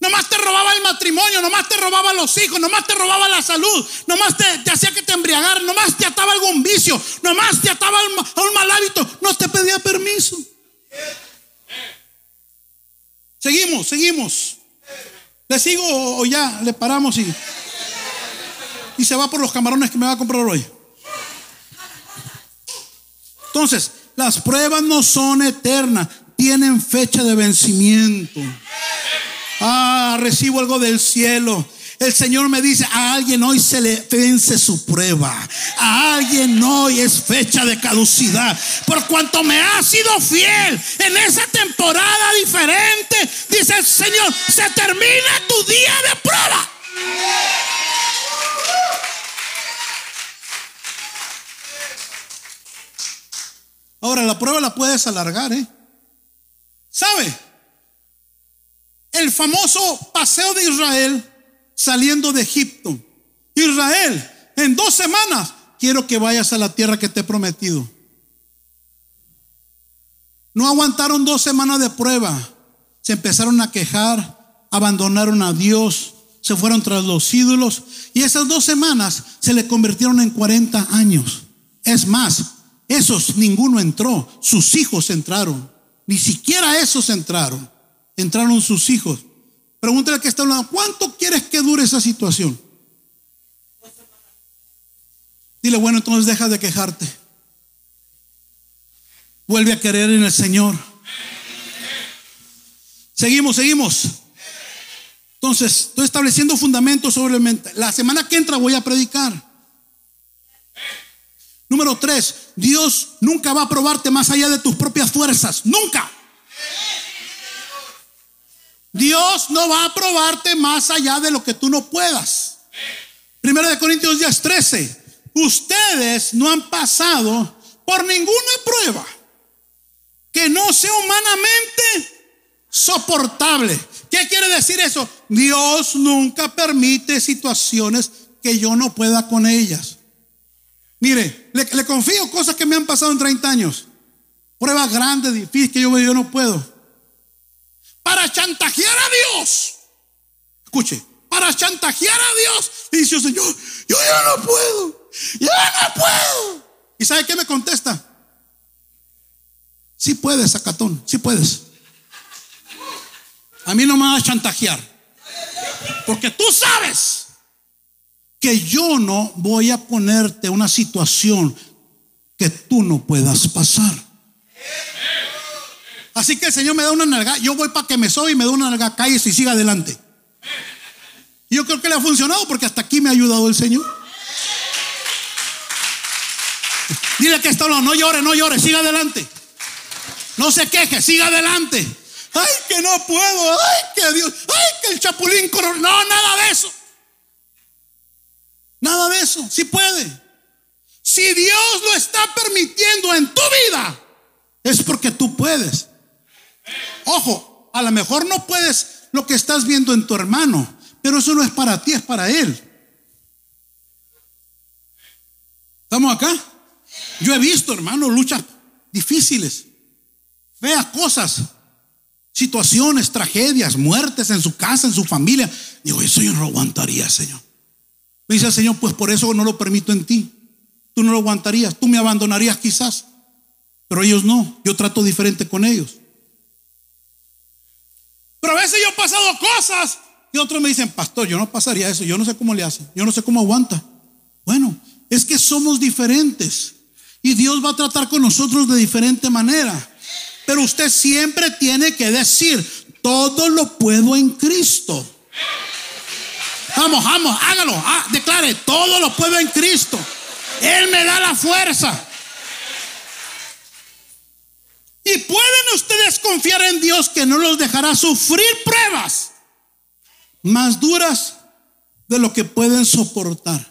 nomás te robaba el matrimonio, nomás te robaba los hijos, nomás te robaba la salud, nomás te, hacía que te embriagaran, nomás te ataba algún vicio, nomás te ataba a un mal hábito, no te pedía permiso. Seguimos, seguimos. ¿Le sigo o ya le paramos y, y se va por los camarones que me va a comprar hoy? Entonces, las pruebas no son eternas, tienen fecha de vencimiento. Ah, recibo algo del cielo. El Señor me dice, a alguien hoy se le vence su prueba. A alguien hoy es fecha de caducidad. Por cuanto me ha sido fiel en esa temporada diferente, dice el Señor, se termina tu día de prueba. Ahora, la prueba la puedes alargar, ¿eh? ¿Sabe? El famoso paseo de Israel saliendo de Egipto. Israel, en dos semanas quiero que vayas a la tierra que te he prometido. No aguantaron dos semanas de prueba. Se empezaron a quejar, abandonaron a Dios, se fueron tras los ídolos y esas dos semanas se le convirtieron en 40 años. Es más, esos ninguno entró, sus hijos entraron. Ni siquiera esos entraron. Entraron sus hijos. Pregúntale al que está hablando, ¿cuánto quieres que dure esa situación? Dile, bueno, entonces deja de quejarte. Vuelve a querer en el Señor. Seguimos, seguimos. Entonces, estoy estableciendo fundamentos sobre el mente. La semana que entra voy a predicar. Número tres, Dios nunca va a probarte más allá de tus propias fuerzas. Nunca. Dios no va a probarte más allá de lo que tú no puedas. Primero de Corintios 10, 13. Ustedes no han pasado por ninguna prueba que no sea humanamente soportable. ¿Qué quiere decir eso? Dios nunca permite situaciones que yo no pueda con ellas. Mire, le, confío cosas que me han pasado en 30 años. Pruebas grandes, difíciles que yo, yo no puedo para chantajear a Dios. Escuche, para chantajear a Dios. Y dice Señor, yo ya no puedo, ya no puedo. ¿Y sabe qué me contesta? Sí puedes, Sacatón, sí puedes. A mí no me vas a chantajear. Porque tú sabes que yo no voy a ponerte una situación que tú no puedas pasar. Así que el Señor me da una nalga, yo voy para que me soy y me da una nalga, cállese y siga adelante. Yo creo que le ha funcionado porque hasta aquí me ha ayudado el Señor. Dile que esto no, llore, no llore, siga adelante. No se queje, siga adelante. Ay, que no puedo, ay, que Dios, ay, que el chapulín No, nada de eso. Nada de eso, si puede. Si Dios lo está permitiendo en tu vida, es porque tú puedes. Ojo, a lo mejor no puedes lo que estás viendo en tu hermano, pero eso no es para ti, es para él. ¿Estamos acá? Yo he visto, hermano, luchas difíciles, feas cosas, situaciones, tragedias, muertes en su casa, en su familia. Digo, eso yo no lo aguantaría, Señor. Me dice el Señor, pues por eso no lo permito en ti. Tú no lo aguantarías, tú me abandonarías quizás, pero ellos no. Yo trato diferente con ellos. Pero a veces yo he pasado cosas y otros me dicen, pastor, yo no pasaría eso, yo no sé cómo le hace, yo no sé cómo aguanta. Bueno, es que somos diferentes y Dios va a tratar con nosotros de diferente manera. Pero usted siempre tiene que decir, todo lo puedo en Cristo. Vamos, vamos, hágalo, ah, declare, todo lo puedo en Cristo. Él me da la fuerza. Y pueden ustedes confiar en Dios que no los dejará sufrir pruebas más duras de lo que pueden soportar.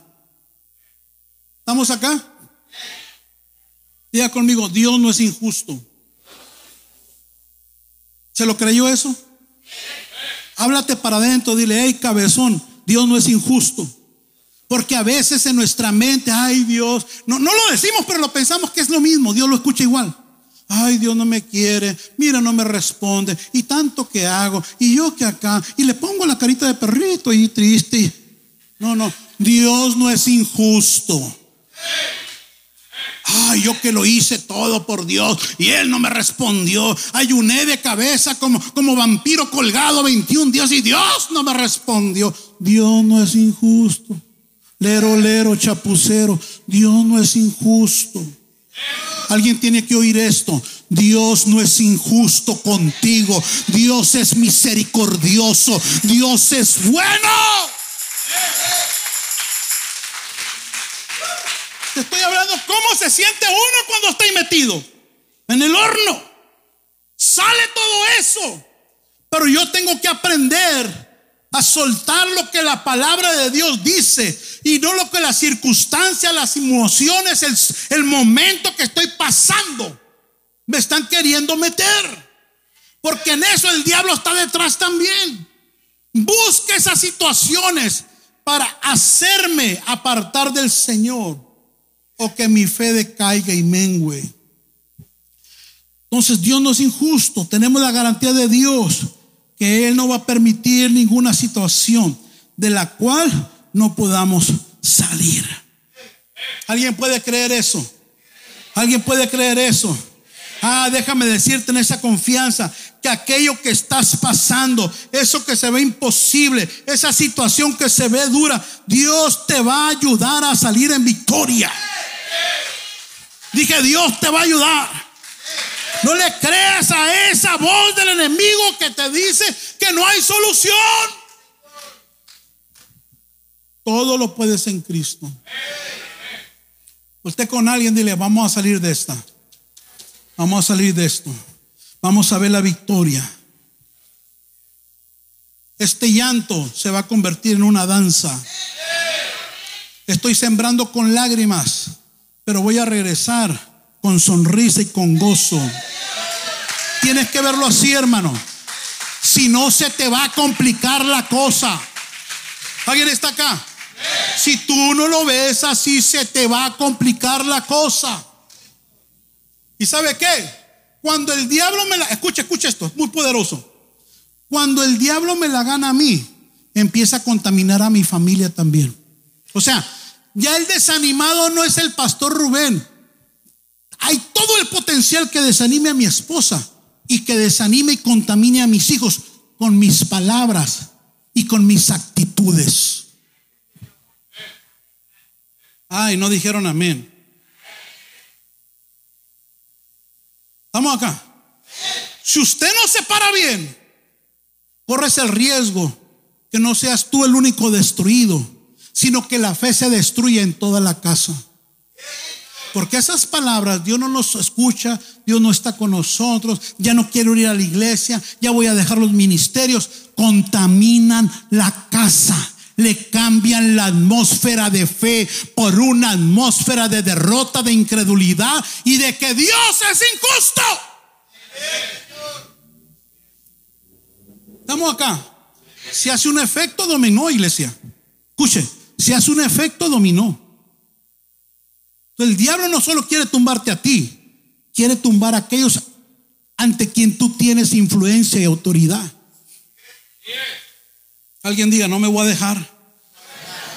¿Estamos acá? Diga conmigo, Dios no es injusto. ¿Se lo creyó eso? Háblate para adentro, dile, hey cabezón, Dios no es injusto. Porque a veces en nuestra mente, ay Dios, no, no lo decimos, pero lo pensamos que es lo mismo, Dios lo escucha igual. Ay, Dios no me quiere, mira, no me responde, y tanto que hago, y yo que acá, y le pongo la carita de perrito y triste. No, no, Dios no es injusto. Ay, yo que lo hice todo por Dios y Él no me respondió. Ayuné de cabeza como, como vampiro colgado 21 días y Dios no me respondió. Dios no es injusto. Lero, lero, chapucero. Dios no es injusto. Alguien tiene que oír esto. Dios no es injusto contigo. Dios es misericordioso. Dios es bueno. Te estoy hablando cómo se siente uno cuando está metido en el horno. Sale todo eso. Pero yo tengo que aprender a soltar lo que la palabra de Dios dice y no lo que las circunstancias, las emociones, el, momento que estoy pasando me están queriendo meter. Porque en eso el diablo está detrás también. Busque esas situaciones para hacerme apartar del Señor o que mi fe decaiga y mengue. Entonces Dios no es injusto, tenemos la garantía de Dios que Él no va a permitir ninguna situación de la cual no podamos salir. ¿Alguien puede creer eso? ¿Alguien puede creer eso? Ah, déjame decirte en esa confianza que aquello que estás pasando, eso que se ve imposible, esa situación que se ve dura, Dios te va a ayudar a salir en victoria. Dije, Dios te va a ayudar. No le creas a esa voz del enemigo que te dice que no hay solución. Todo lo puedes en Cristo. Usted con alguien dile, vamos a salir de esta. Vamos a salir de esto. Vamos a ver la victoria. Este llanto se va a convertir en una danza. Estoy sembrando con lágrimas, pero voy a regresar con sonrisa y con gozo. Tienes que verlo así, hermano. Si no, se te va a complicar la cosa. ¿Alguien está acá? Si tú no lo ves así, se te va a complicar la cosa. ¿Y sabe qué? Cuando el diablo me la... Escucha, escucha esto, es muy poderoso. Cuando el diablo me la gana a mí, empieza a contaminar a mi familia también. O sea, ya el desanimado no es el pastor Rubén, hay todo el potencial que desanime a mi esposa y que desanime y contamine a mis hijos con mis palabras y con mis actitudes. Ay, no dijeron amén. Estamos acá. Si usted no se para bien, corres el riesgo que no seas tú el único destruido, sino que la fe se destruya en toda la casa. Porque esas palabras Dios no nos escucha, Dios no está con nosotros, ya no quiero ir a la iglesia, ya voy a dejar los ministerios, contaminan la casa. Le cambian la atmósfera de fe por una atmósfera de derrota, de incredulidad y de que Dios es injusto. Estamos acá. Se hace un efecto dominó, iglesia. Escuche, se hace un efecto dominó. El diablo no solo quiere tumbarte a ti, quiere tumbar a aquellos ante quien tú tienes influencia y autoridad. Alguien diga, no me voy a dejar.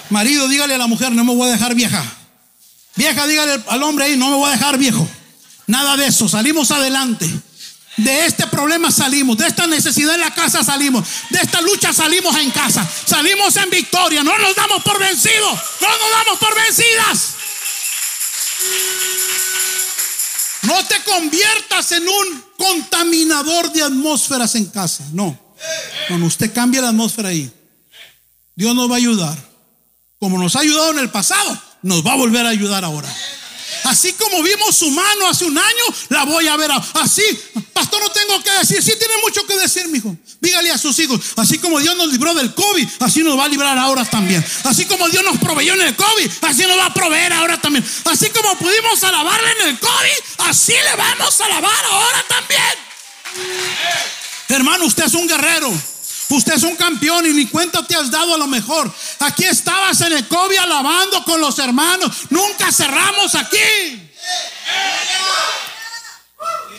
Marido, dígale a la mujer, no me voy a dejar vieja. Vieja, dígale al hombre ahí, no me voy a dejar viejo. Nada de eso, salimos adelante. De este problema salimos, de esta necesidad en la casa salimos, de esta lucha salimos en casa, salimos en victoria, no nos damos por vencidos, no nos damos por vencidas. No te conviertas en un contaminador de atmósferas en casa. No. Cuando usted cambia la atmósfera ahí, Dios nos va a ayudar. Como nos ha ayudado en el pasado, nos va a volver a ayudar ahora. Así como vimos su mano hace un año, la voy a ver así. Pastor, no tengo que decir. Sí tiene mucho que decir, mijo. Dígale a sus hijos. Así como Dios nos libró del COVID, así nos va a librar ahora también. Así como Dios nos proveyó en el COVID, así nos va a proveer ahora también. Así como pudimos alabarle en el COVID, así le vamos a alabar ahora también. Hermano, usted es un guerrero. Usted es un campeón y ni cuenta te has dado a lo mejor. Aquí estabas en el COVID alabando con los hermanos. Nunca cerramos aquí.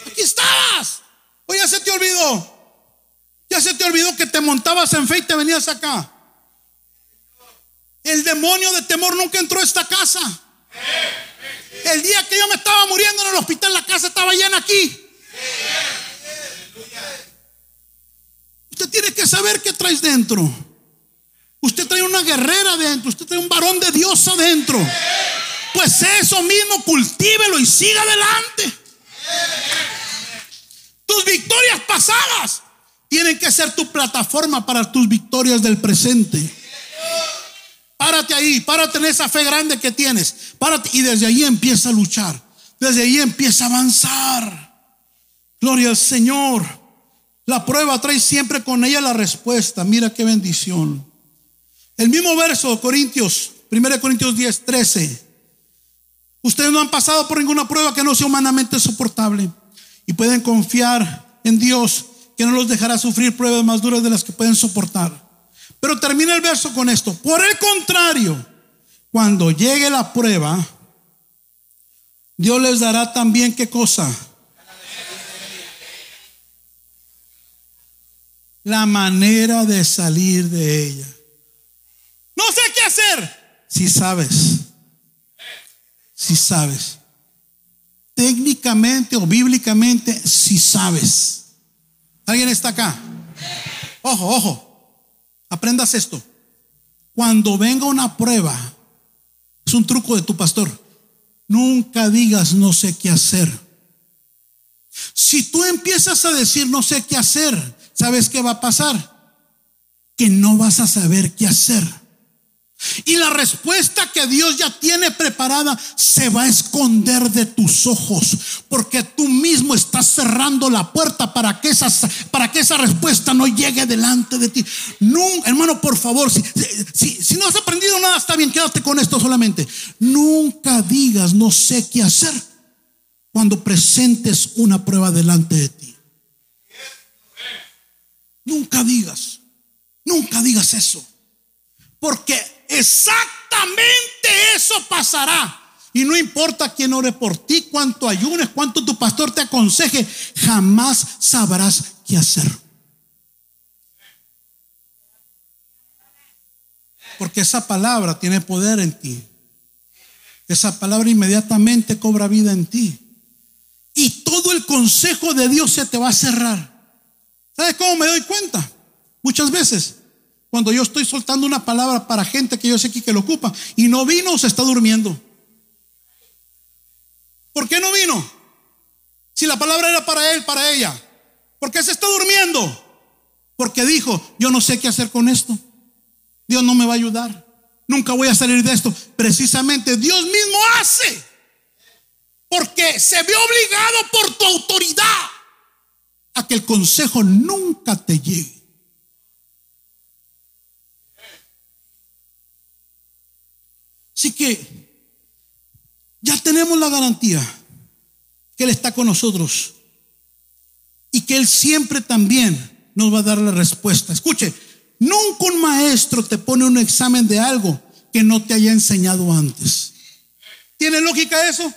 aquí estabas. O ya se te olvidó. Ya se te olvidó que te montabas en fe y te venías acá. El demonio de temor nunca entró a esta casa. El día que yo me estaba muriendo en el hospital, la casa estaba llena aquí. Usted tiene que saber qué traes dentro. Usted trae una guerrera dentro. Usted trae un varón de Dios adentro. Pues eso mismo, cultívelo y siga adelante. Tus victorias pasadas tienen que ser tu plataforma para tus victorias del presente. Párate ahí, párate en esa fe grande que tienes. Párate y desde ahí empieza a luchar. Desde ahí empieza a avanzar. Gloria al Señor. La prueba trae siempre con ella la respuesta. Mira qué bendición. El mismo verso, Corintios, 1 Corintios 10, 13. Ustedes no han pasado por ninguna prueba que no sea humanamente soportable. Y pueden confiar en Dios que no los dejará sufrir pruebas más duras de las que pueden soportar. Pero termina el verso con esto. Por el contrario, cuando llegue la prueba, Dios les dará también qué cosa. La manera de salir de ella. No sé qué hacer. Si sabes. Si sabes. Técnicamente o bíblicamente, si sabes. ¿Alguien está acá? Ojo, ojo. Aprendas esto. Cuando venga una prueba, es un truco de tu pastor. Nunca digas no sé qué hacer. Si tú empiezas a decir no sé qué hacer, ¿sabes qué va a pasar? Que no vas a saber qué hacer. Y la respuesta que Dios ya tiene preparada se va a esconder de tus ojos, porque tú mismo estás cerrando la puerta para que esa, para que esa respuesta no llegue delante de ti. No, hermano, por favor, si, si, si no has aprendido nada, está bien, quédate con esto solamente. Nunca digas no sé qué hacer cuando presentes una prueba delante de ti. Nunca digas, nunca digas eso. Porque Exactamente eso pasará. Y no importa quién ore por ti, cuánto ayunes, cuánto tu pastor te aconseje, jamás sabrás qué hacer. Porque esa palabra tiene poder en ti. Esa palabra inmediatamente cobra vida en ti. Y todo el consejo de Dios se te va a cerrar. ¿Sabes cómo me doy cuenta? Muchas veces cuando yo estoy soltando una palabra para gente que yo sé que, lo ocupa y no vino, se está durmiendo. ¿Por qué no vino? Si la palabra era para él, para ella. ¿Por qué se está durmiendo? Porque dijo, yo no sé qué hacer con esto. Dios no me va a ayudar. Nunca voy a salir de esto. Precisamente Dios mismo hace. Porque se ve obligado por tu autoridad que el consejo nunca te llegue. Así que ya tenemos la garantía que Él está con nosotros y que Él siempre también nos va a dar la respuesta. Escuche, nunca un maestro te pone un examen de algo que no te haya enseñado antes. ¿Tiene lógica eso?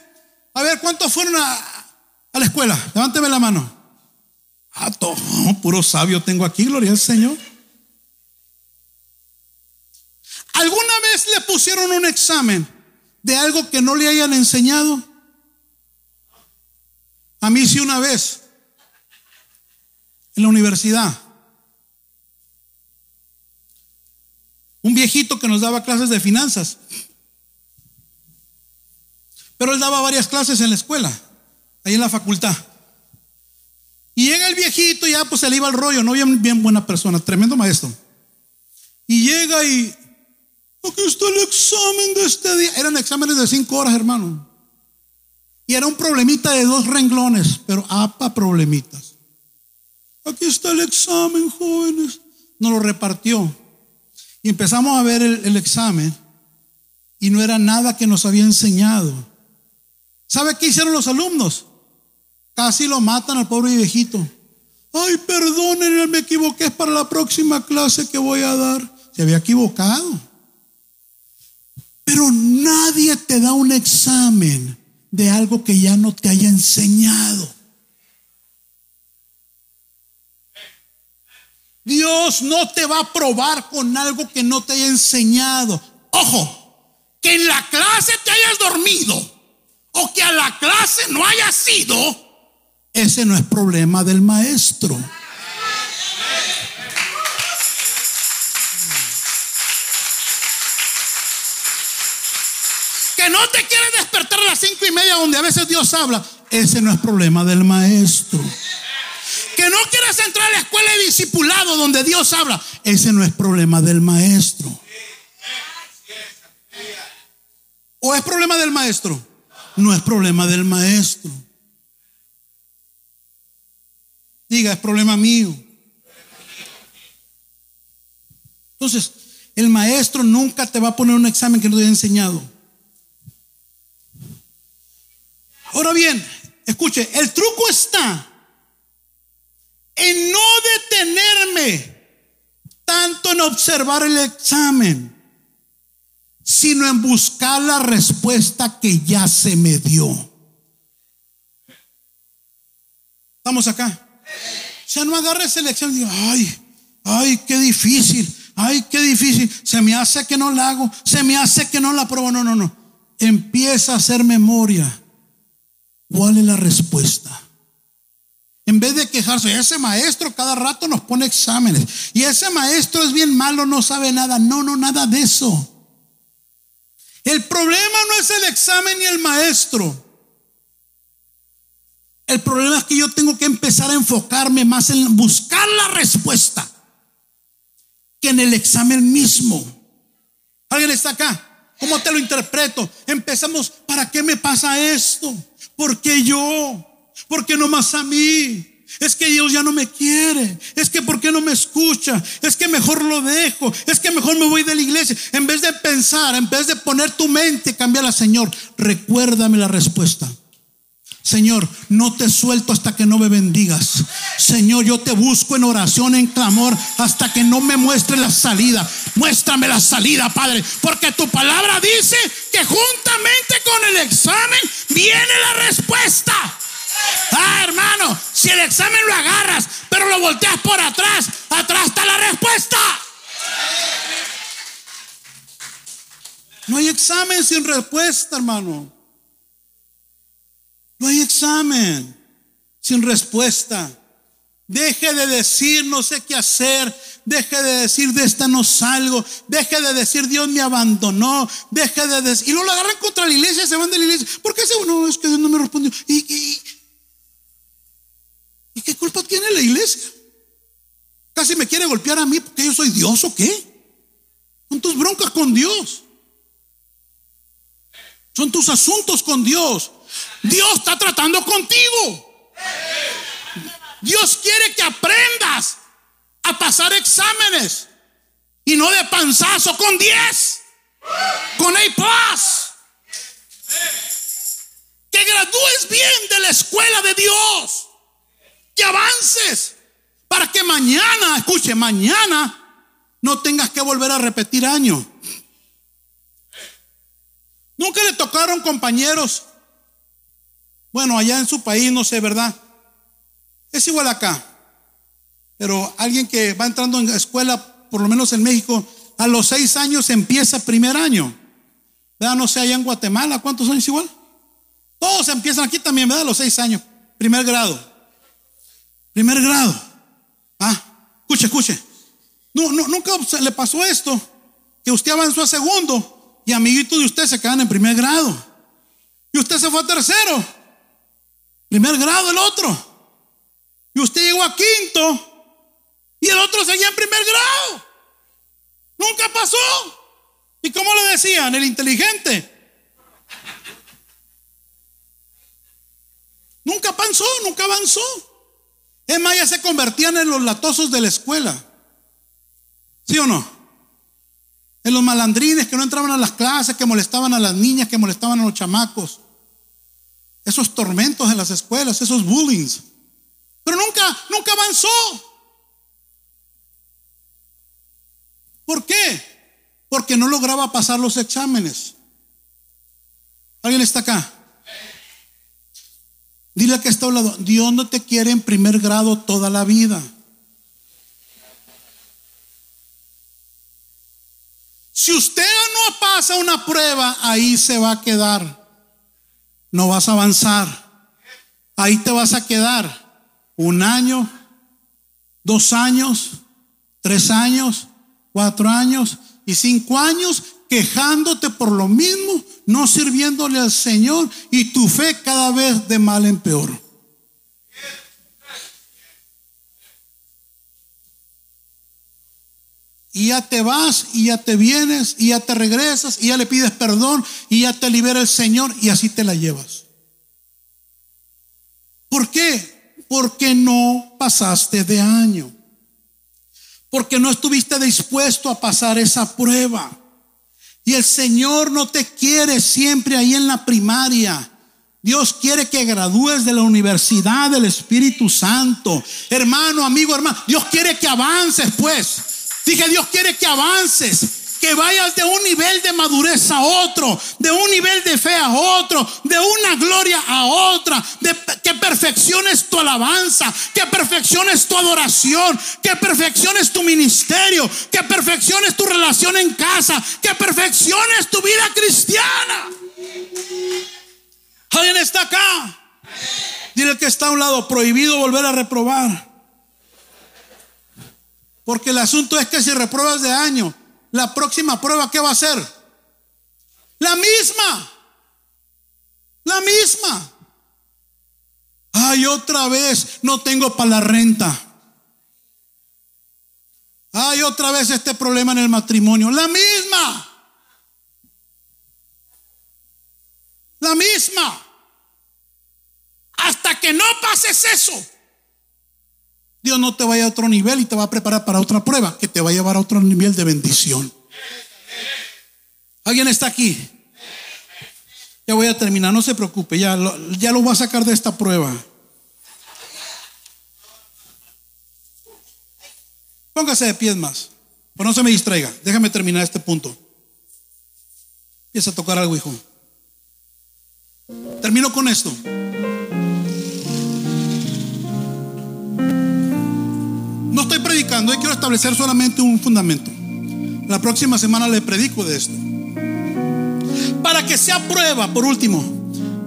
A ver, ¿cuántos fueron a, la escuela? Levánteme la mano. Ah, todo, puro sabio tengo aquí, gloria al Señor. ¿Alguna vez le pusieron un examen de algo que no le hayan enseñado? A mí sí una vez, en la universidad. Un viejito que nos daba clases de finanzas. Pero él daba varias clases en la escuela, ahí en la facultad. Y llega el viejito y ya pues se le iba el rollo, no bien, bien buena persona, tremendo maestro. Y llega y Aquí está el examen de este día. Eran exámenes de cinco horas, hermano. Y era un problemita de dos renglones, pero apa problemitas. Aquí está el examen, jóvenes. Nos lo repartió. Y empezamos a ver el, el examen. Y no era nada que nos había enseñado. ¿Sabe qué hicieron los alumnos? Casi lo matan al pobre viejito. Ay, perdónenme, me equivoqué, es para la próxima clase que voy a dar. Se había equivocado. Pero nadie te da un examen de algo que ya no te haya enseñado. Dios no te va a probar con algo que no te haya enseñado. Ojo, que en la clase te hayas dormido o que a la clase no hayas ido ese no es problema del maestro. Que no te quiere despertar a las cinco y media donde a veces Dios habla, ese no es problema del maestro. Que no quieras entrar a la escuela de discipulado donde Dios habla, ese no es problema del maestro. ¿O es problema del maestro? No es problema del maestro. Diga, es problema mío. Entonces, el maestro nunca te va a poner un examen que no te haya enseñado. Ahora bien, escuche, el truco está en no detenerme tanto en observar el examen, sino en buscar la respuesta que ya se me dio. ¿Estamos acá? Sea, no agarres el examen y diga, ay, ay, qué difícil, ay, qué difícil. Se me hace que no la hago, se me hace que no la pruebo. No, no, no. Empieza a hacer memoria. ¿Cuál es la respuesta? En vez de quejarse, ese maestro cada rato nos pone exámenes. Y ese maestro es bien malo, no sabe nada. No, no, nada de eso. El problema no es el examen ni el maestro. El problema es que yo tengo que empezar a enfocarme más en buscar la respuesta que en el examen mismo. ¿Alguien está acá? ¿Cómo te lo interpreto? Empezamos, ¿para qué me pasa esto? ¿Por qué yo? ¿Por qué no más a mí? Es que Dios ya no me quiere. Es que ¿por qué no me escucha? Es que mejor lo dejo. Es que mejor me voy de la iglesia. En vez de pensar, en vez de poner tu mente, cambiarla, Señor. Recuérdame la respuesta. Señor, no te suelto hasta que no me bendigas. Señor, yo te busco en oración, en clamor, hasta que no me muestre la salida. Muéstrame la salida, Padre, porque tu palabra dice que juntamente con el examen viene la respuesta. Ah, hermano, si el examen lo agarras, pero lo volteas por atrás, atrás está la respuesta. No hay examen sin respuesta, hermano. Examen sin respuesta. Deje de decir no sé qué hacer. Deje de decir de esta no salgo. Deje de decir Dios me abandonó. Deje de decir. Y luego lo agarran contra la iglesia, se van de la iglesia. ¿Por qué se no, es que Dios no me respondió? ¿Y, y qué culpa tiene la iglesia? Casi me quiere golpear a mí porque yo soy Dios o qué. Son tus broncas con Dios. Son tus asuntos con Dios. Dios está tratando contigo. Dios quiere que aprendas a pasar exámenes y no de panzazo con 10, con A. Que gradúes bien de la escuela de Dios, que avances para que mañana, escuche, mañana no tengas que volver a repetir año. Nunca le tocaron compañeros bueno, allá en su país, no sé, ¿verdad? Es igual acá. Pero alguien que va entrando en escuela, por lo menos en México, a los seis años empieza primer año. ¿Verdad? No sé, allá en Guatemala, ¿cuántos años igual? Todos empiezan aquí también, ¿verdad? A los seis años. Primer grado. Primer grado. Ah, escuche, escuche. No, no, nunca le pasó esto, que usted avanzó a segundo y amiguitos de usted se quedan en primer grado. Y usted se fue a tercero. Primer grado el otro. Y usted llegó a quinto y el otro seguía en primer grado. Nunca pasó. ¿Y cómo lo decían? El inteligente. Nunca avanzó, nunca avanzó. Es más, ya se convertían en los latosos de la escuela. ¿Sí o no? En los malandrines que no entraban a las clases, que molestaban a las niñas, que molestaban a los chamacos esos tormentos en las escuelas, esos bullings. Pero nunca, nunca avanzó. ¿Por qué? Porque no lograba pasar los exámenes. ¿Alguien está acá? Dile a que está hablando, Dios no te quiere en primer grado toda la vida. Si usted no pasa una prueba, ahí se va a quedar. No vas a avanzar. Ahí te vas a quedar. Un año, dos años, tres años, cuatro años y cinco años quejándote por lo mismo, no sirviéndole al Señor y tu fe cada vez de mal en peor. Y ya te vas y ya te vienes y ya te regresas y ya le pides perdón y ya te libera el Señor y así te la llevas. ¿Por qué? Porque no pasaste de año. Porque no estuviste dispuesto a pasar esa prueba. Y el Señor no te quiere siempre ahí en la primaria. Dios quiere que gradúes de la universidad del Espíritu Santo. Hermano, amigo, hermano, Dios quiere que avances pues. Dije, Dios quiere que avances, que vayas de un nivel de madurez a otro, de un nivel de fe a otro, de una gloria a otra, de, que perfecciones tu alabanza, que perfecciones tu adoración, que perfecciones tu ministerio, que perfecciones tu relación en casa, que perfecciones tu vida cristiana. ¿Alguien está acá? Dile que está a un lado, prohibido volver a reprobar. Porque el asunto es que si repruebas de año, la próxima prueba, ¿qué va a ser? La misma. La misma. Ay, otra vez no tengo para la renta. Ay, otra vez este problema en el matrimonio. La misma. La misma. Hasta que no pases eso, Dios no te vaya a otro nivel y te va a preparar para otra prueba que te va a llevar a otro nivel de bendición. ¿Alguien está aquí? Ya voy a terminar, no se preocupe, ya lo, ya lo voy a sacar de esta prueba. Póngase de pies más, pero no se me distraiga. Déjame terminar este punto. Empieza a tocar algo, hijo. Termino con esto. Estoy predicando, y quiero establecer solamente un fundamento. La próxima semana le predico de esto. Para que sea prueba, por último,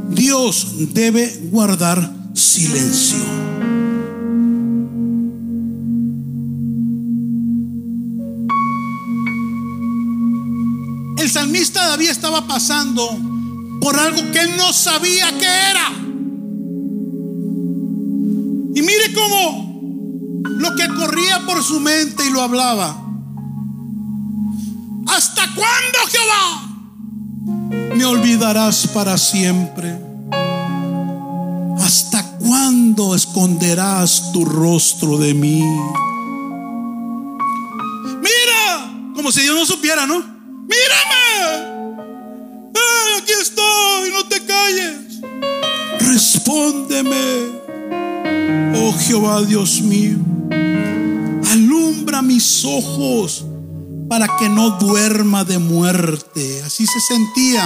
Dios debe guardar silencio. El salmista David estaba pasando por algo que él no sabía que era. Y mire cómo lo que corría por su mente y lo hablaba. ¿Hasta cuándo, Jehová? Me olvidarás para siempre. ¿Hasta cuándo esconderás tu rostro de mí? Mira, como si Dios no supiera, ¿no? Mírame. aquí estoy, no te calles. Respóndeme. Oh Jehová Dios mío mis ojos para que no duerma de muerte. Así se sentía.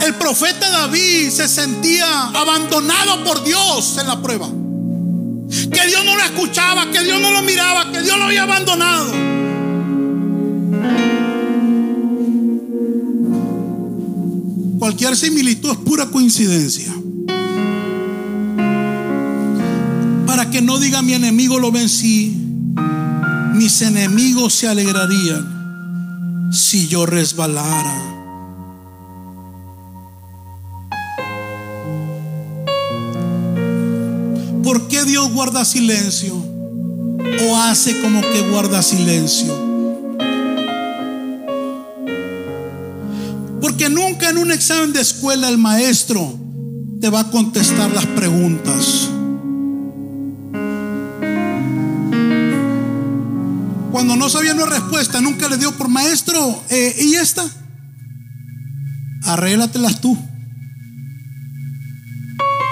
El profeta David se sentía abandonado por Dios en la prueba. Que Dios no lo escuchaba, que Dios no lo miraba, que Dios lo había abandonado. Cualquier similitud es pura coincidencia. Para que no diga mi enemigo lo vencí, mis enemigos se alegrarían si yo resbalara. ¿Por qué Dios guarda silencio? ¿O hace como que guarda silencio? Porque nunca en un examen de escuela el maestro te va a contestar las preguntas. No sabía una respuesta, nunca le dio por maestro. Eh, ¿Y esta? Arréglatelas tú.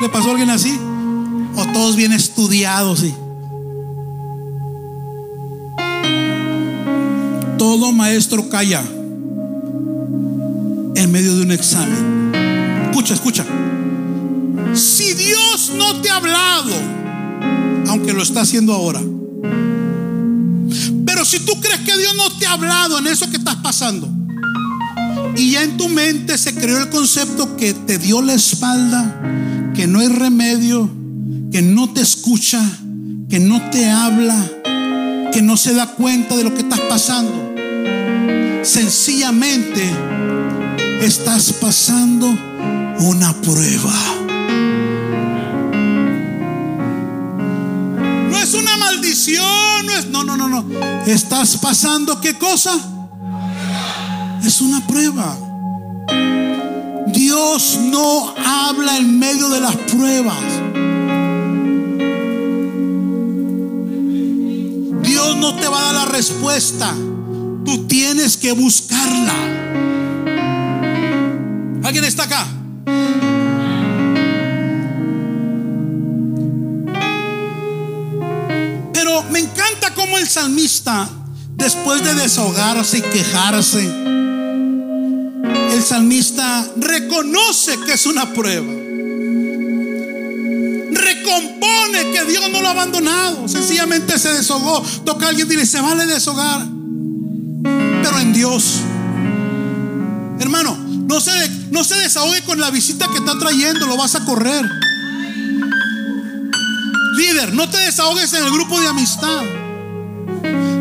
¿Le pasó a alguien así? ¿O todos bien estudiados? Sí? Todo maestro calla en medio de un examen. Escucha, escucha. Si Dios no te ha hablado, aunque lo está haciendo ahora, si tú crees que Dios no te ha hablado en eso que estás pasando, y ya en tu mente se creó el concepto que te dio la espalda, que no hay remedio, que no te escucha, que no te habla, que no se da cuenta de lo que estás pasando. Sencillamente estás pasando una prueba. No es una maldición, no. No, no, no, no. Estás pasando qué cosa? Es una prueba. Dios no habla en medio de las pruebas. Dios no te va a dar la respuesta. Tú tienes que buscarla. ¿Alguien está acá? El salmista, después de desahogarse y quejarse, el salmista reconoce que es una prueba. Recompone que Dios no lo ha abandonado. Sencillamente se desahogó. Toca a alguien y se vale deshogar. Pero en Dios. Hermano, no se, no se desahogue con la visita que está trayendo. Lo vas a correr. Líder, no te desahogues en el grupo de amistad.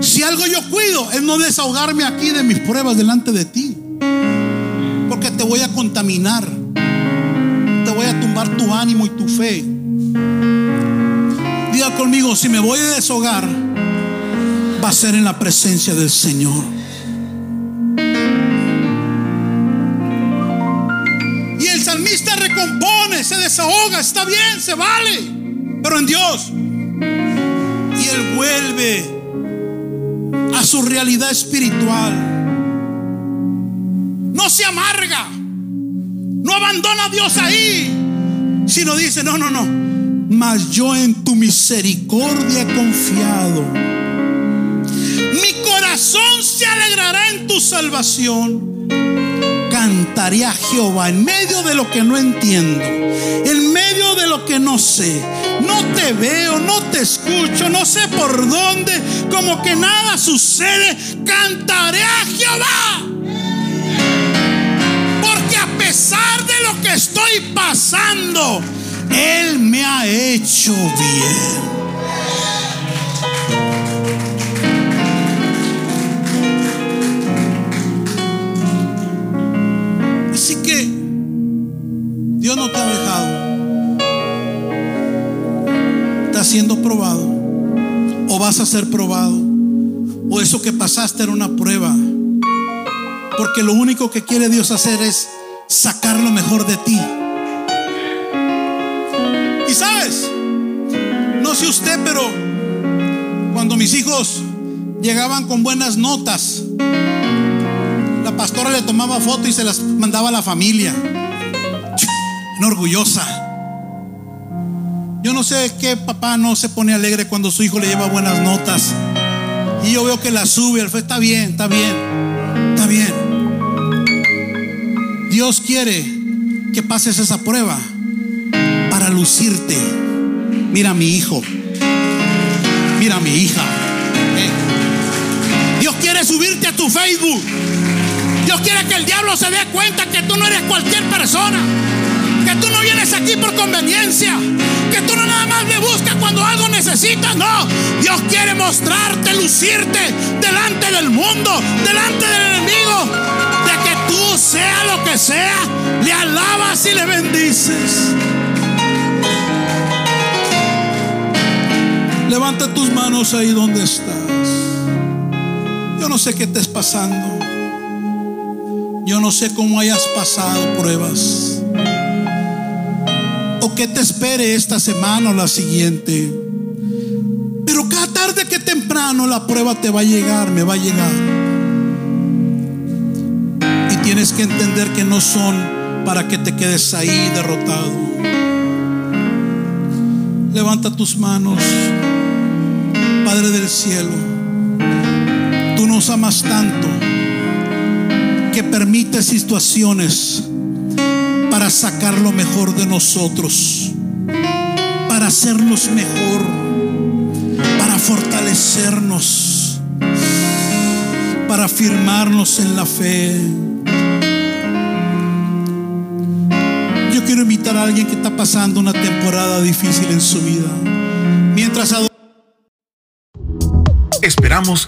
Si algo yo cuido es no desahogarme aquí de mis pruebas delante de ti. Porque te voy a contaminar. Te voy a tumbar tu ánimo y tu fe. Diga conmigo, si me voy a deshogar, va a ser en la presencia del Señor. Y el salmista recompone, se desahoga, está bien, se vale, pero en Dios. Y él vuelve su realidad espiritual. No se amarga, no abandona a Dios ahí, sino dice, no, no, no, mas yo en tu misericordia he confiado. Mi corazón se alegrará en tu salvación. Cantaré a Jehová en medio de lo que no entiendo, en medio de lo que no sé. No te veo, no escucho, no sé por dónde, como que nada sucede. Cantaré a Jehová. Porque a pesar de lo que estoy pasando, Él me ha hecho bien. Así que Dios no te ha dejado. Siendo probado. O vas a ser probado. O eso que pasaste era una prueba. Porque lo único que quiere Dios hacer es sacar lo mejor de ti. Y sabes, no sé usted, pero cuando mis hijos llegaban con buenas notas, la pastora le tomaba foto y se las mandaba a la familia. Una orgullosa. Yo no sé qué papá no se pone alegre cuando su hijo le lleva buenas notas. Y yo veo que la sube, está bien, está bien, está bien. Dios quiere que pases esa prueba para lucirte. Mira a mi hijo, mira a mi hija. Eh. Dios quiere subirte a tu Facebook. Dios quiere que el diablo se dé cuenta que tú no eres cualquier persona. Vienes aquí por conveniencia. Que tú no nada más me buscas cuando algo necesitas. No. Dios quiere mostrarte, lucirte delante del mundo, delante del enemigo. De que tú, sea lo que sea, le alabas y le bendices. Levanta tus manos ahí donde estás. Yo no sé qué te es pasando. Yo no sé cómo hayas pasado pruebas. O que te espere esta semana o la siguiente. Pero cada tarde que temprano la prueba te va a llegar, me va a llegar. Y tienes que entender que no son para que te quedes ahí derrotado. Levanta tus manos, Padre del cielo. Tú nos amas tanto que permite situaciones para sacar lo mejor de nosotros, para hacernos mejor, para fortalecernos. para afirmarnos en la fe. Yo quiero invitar a alguien que está pasando una temporada difícil en su vida. Mientras Esperamos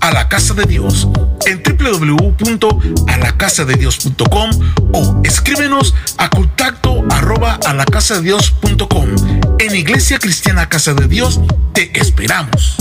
a la casa de Dios en www.alacasadedios.com o escríbenos a contacto arroba a la casa de Dios.com. En Iglesia Cristiana Casa de Dios te esperamos.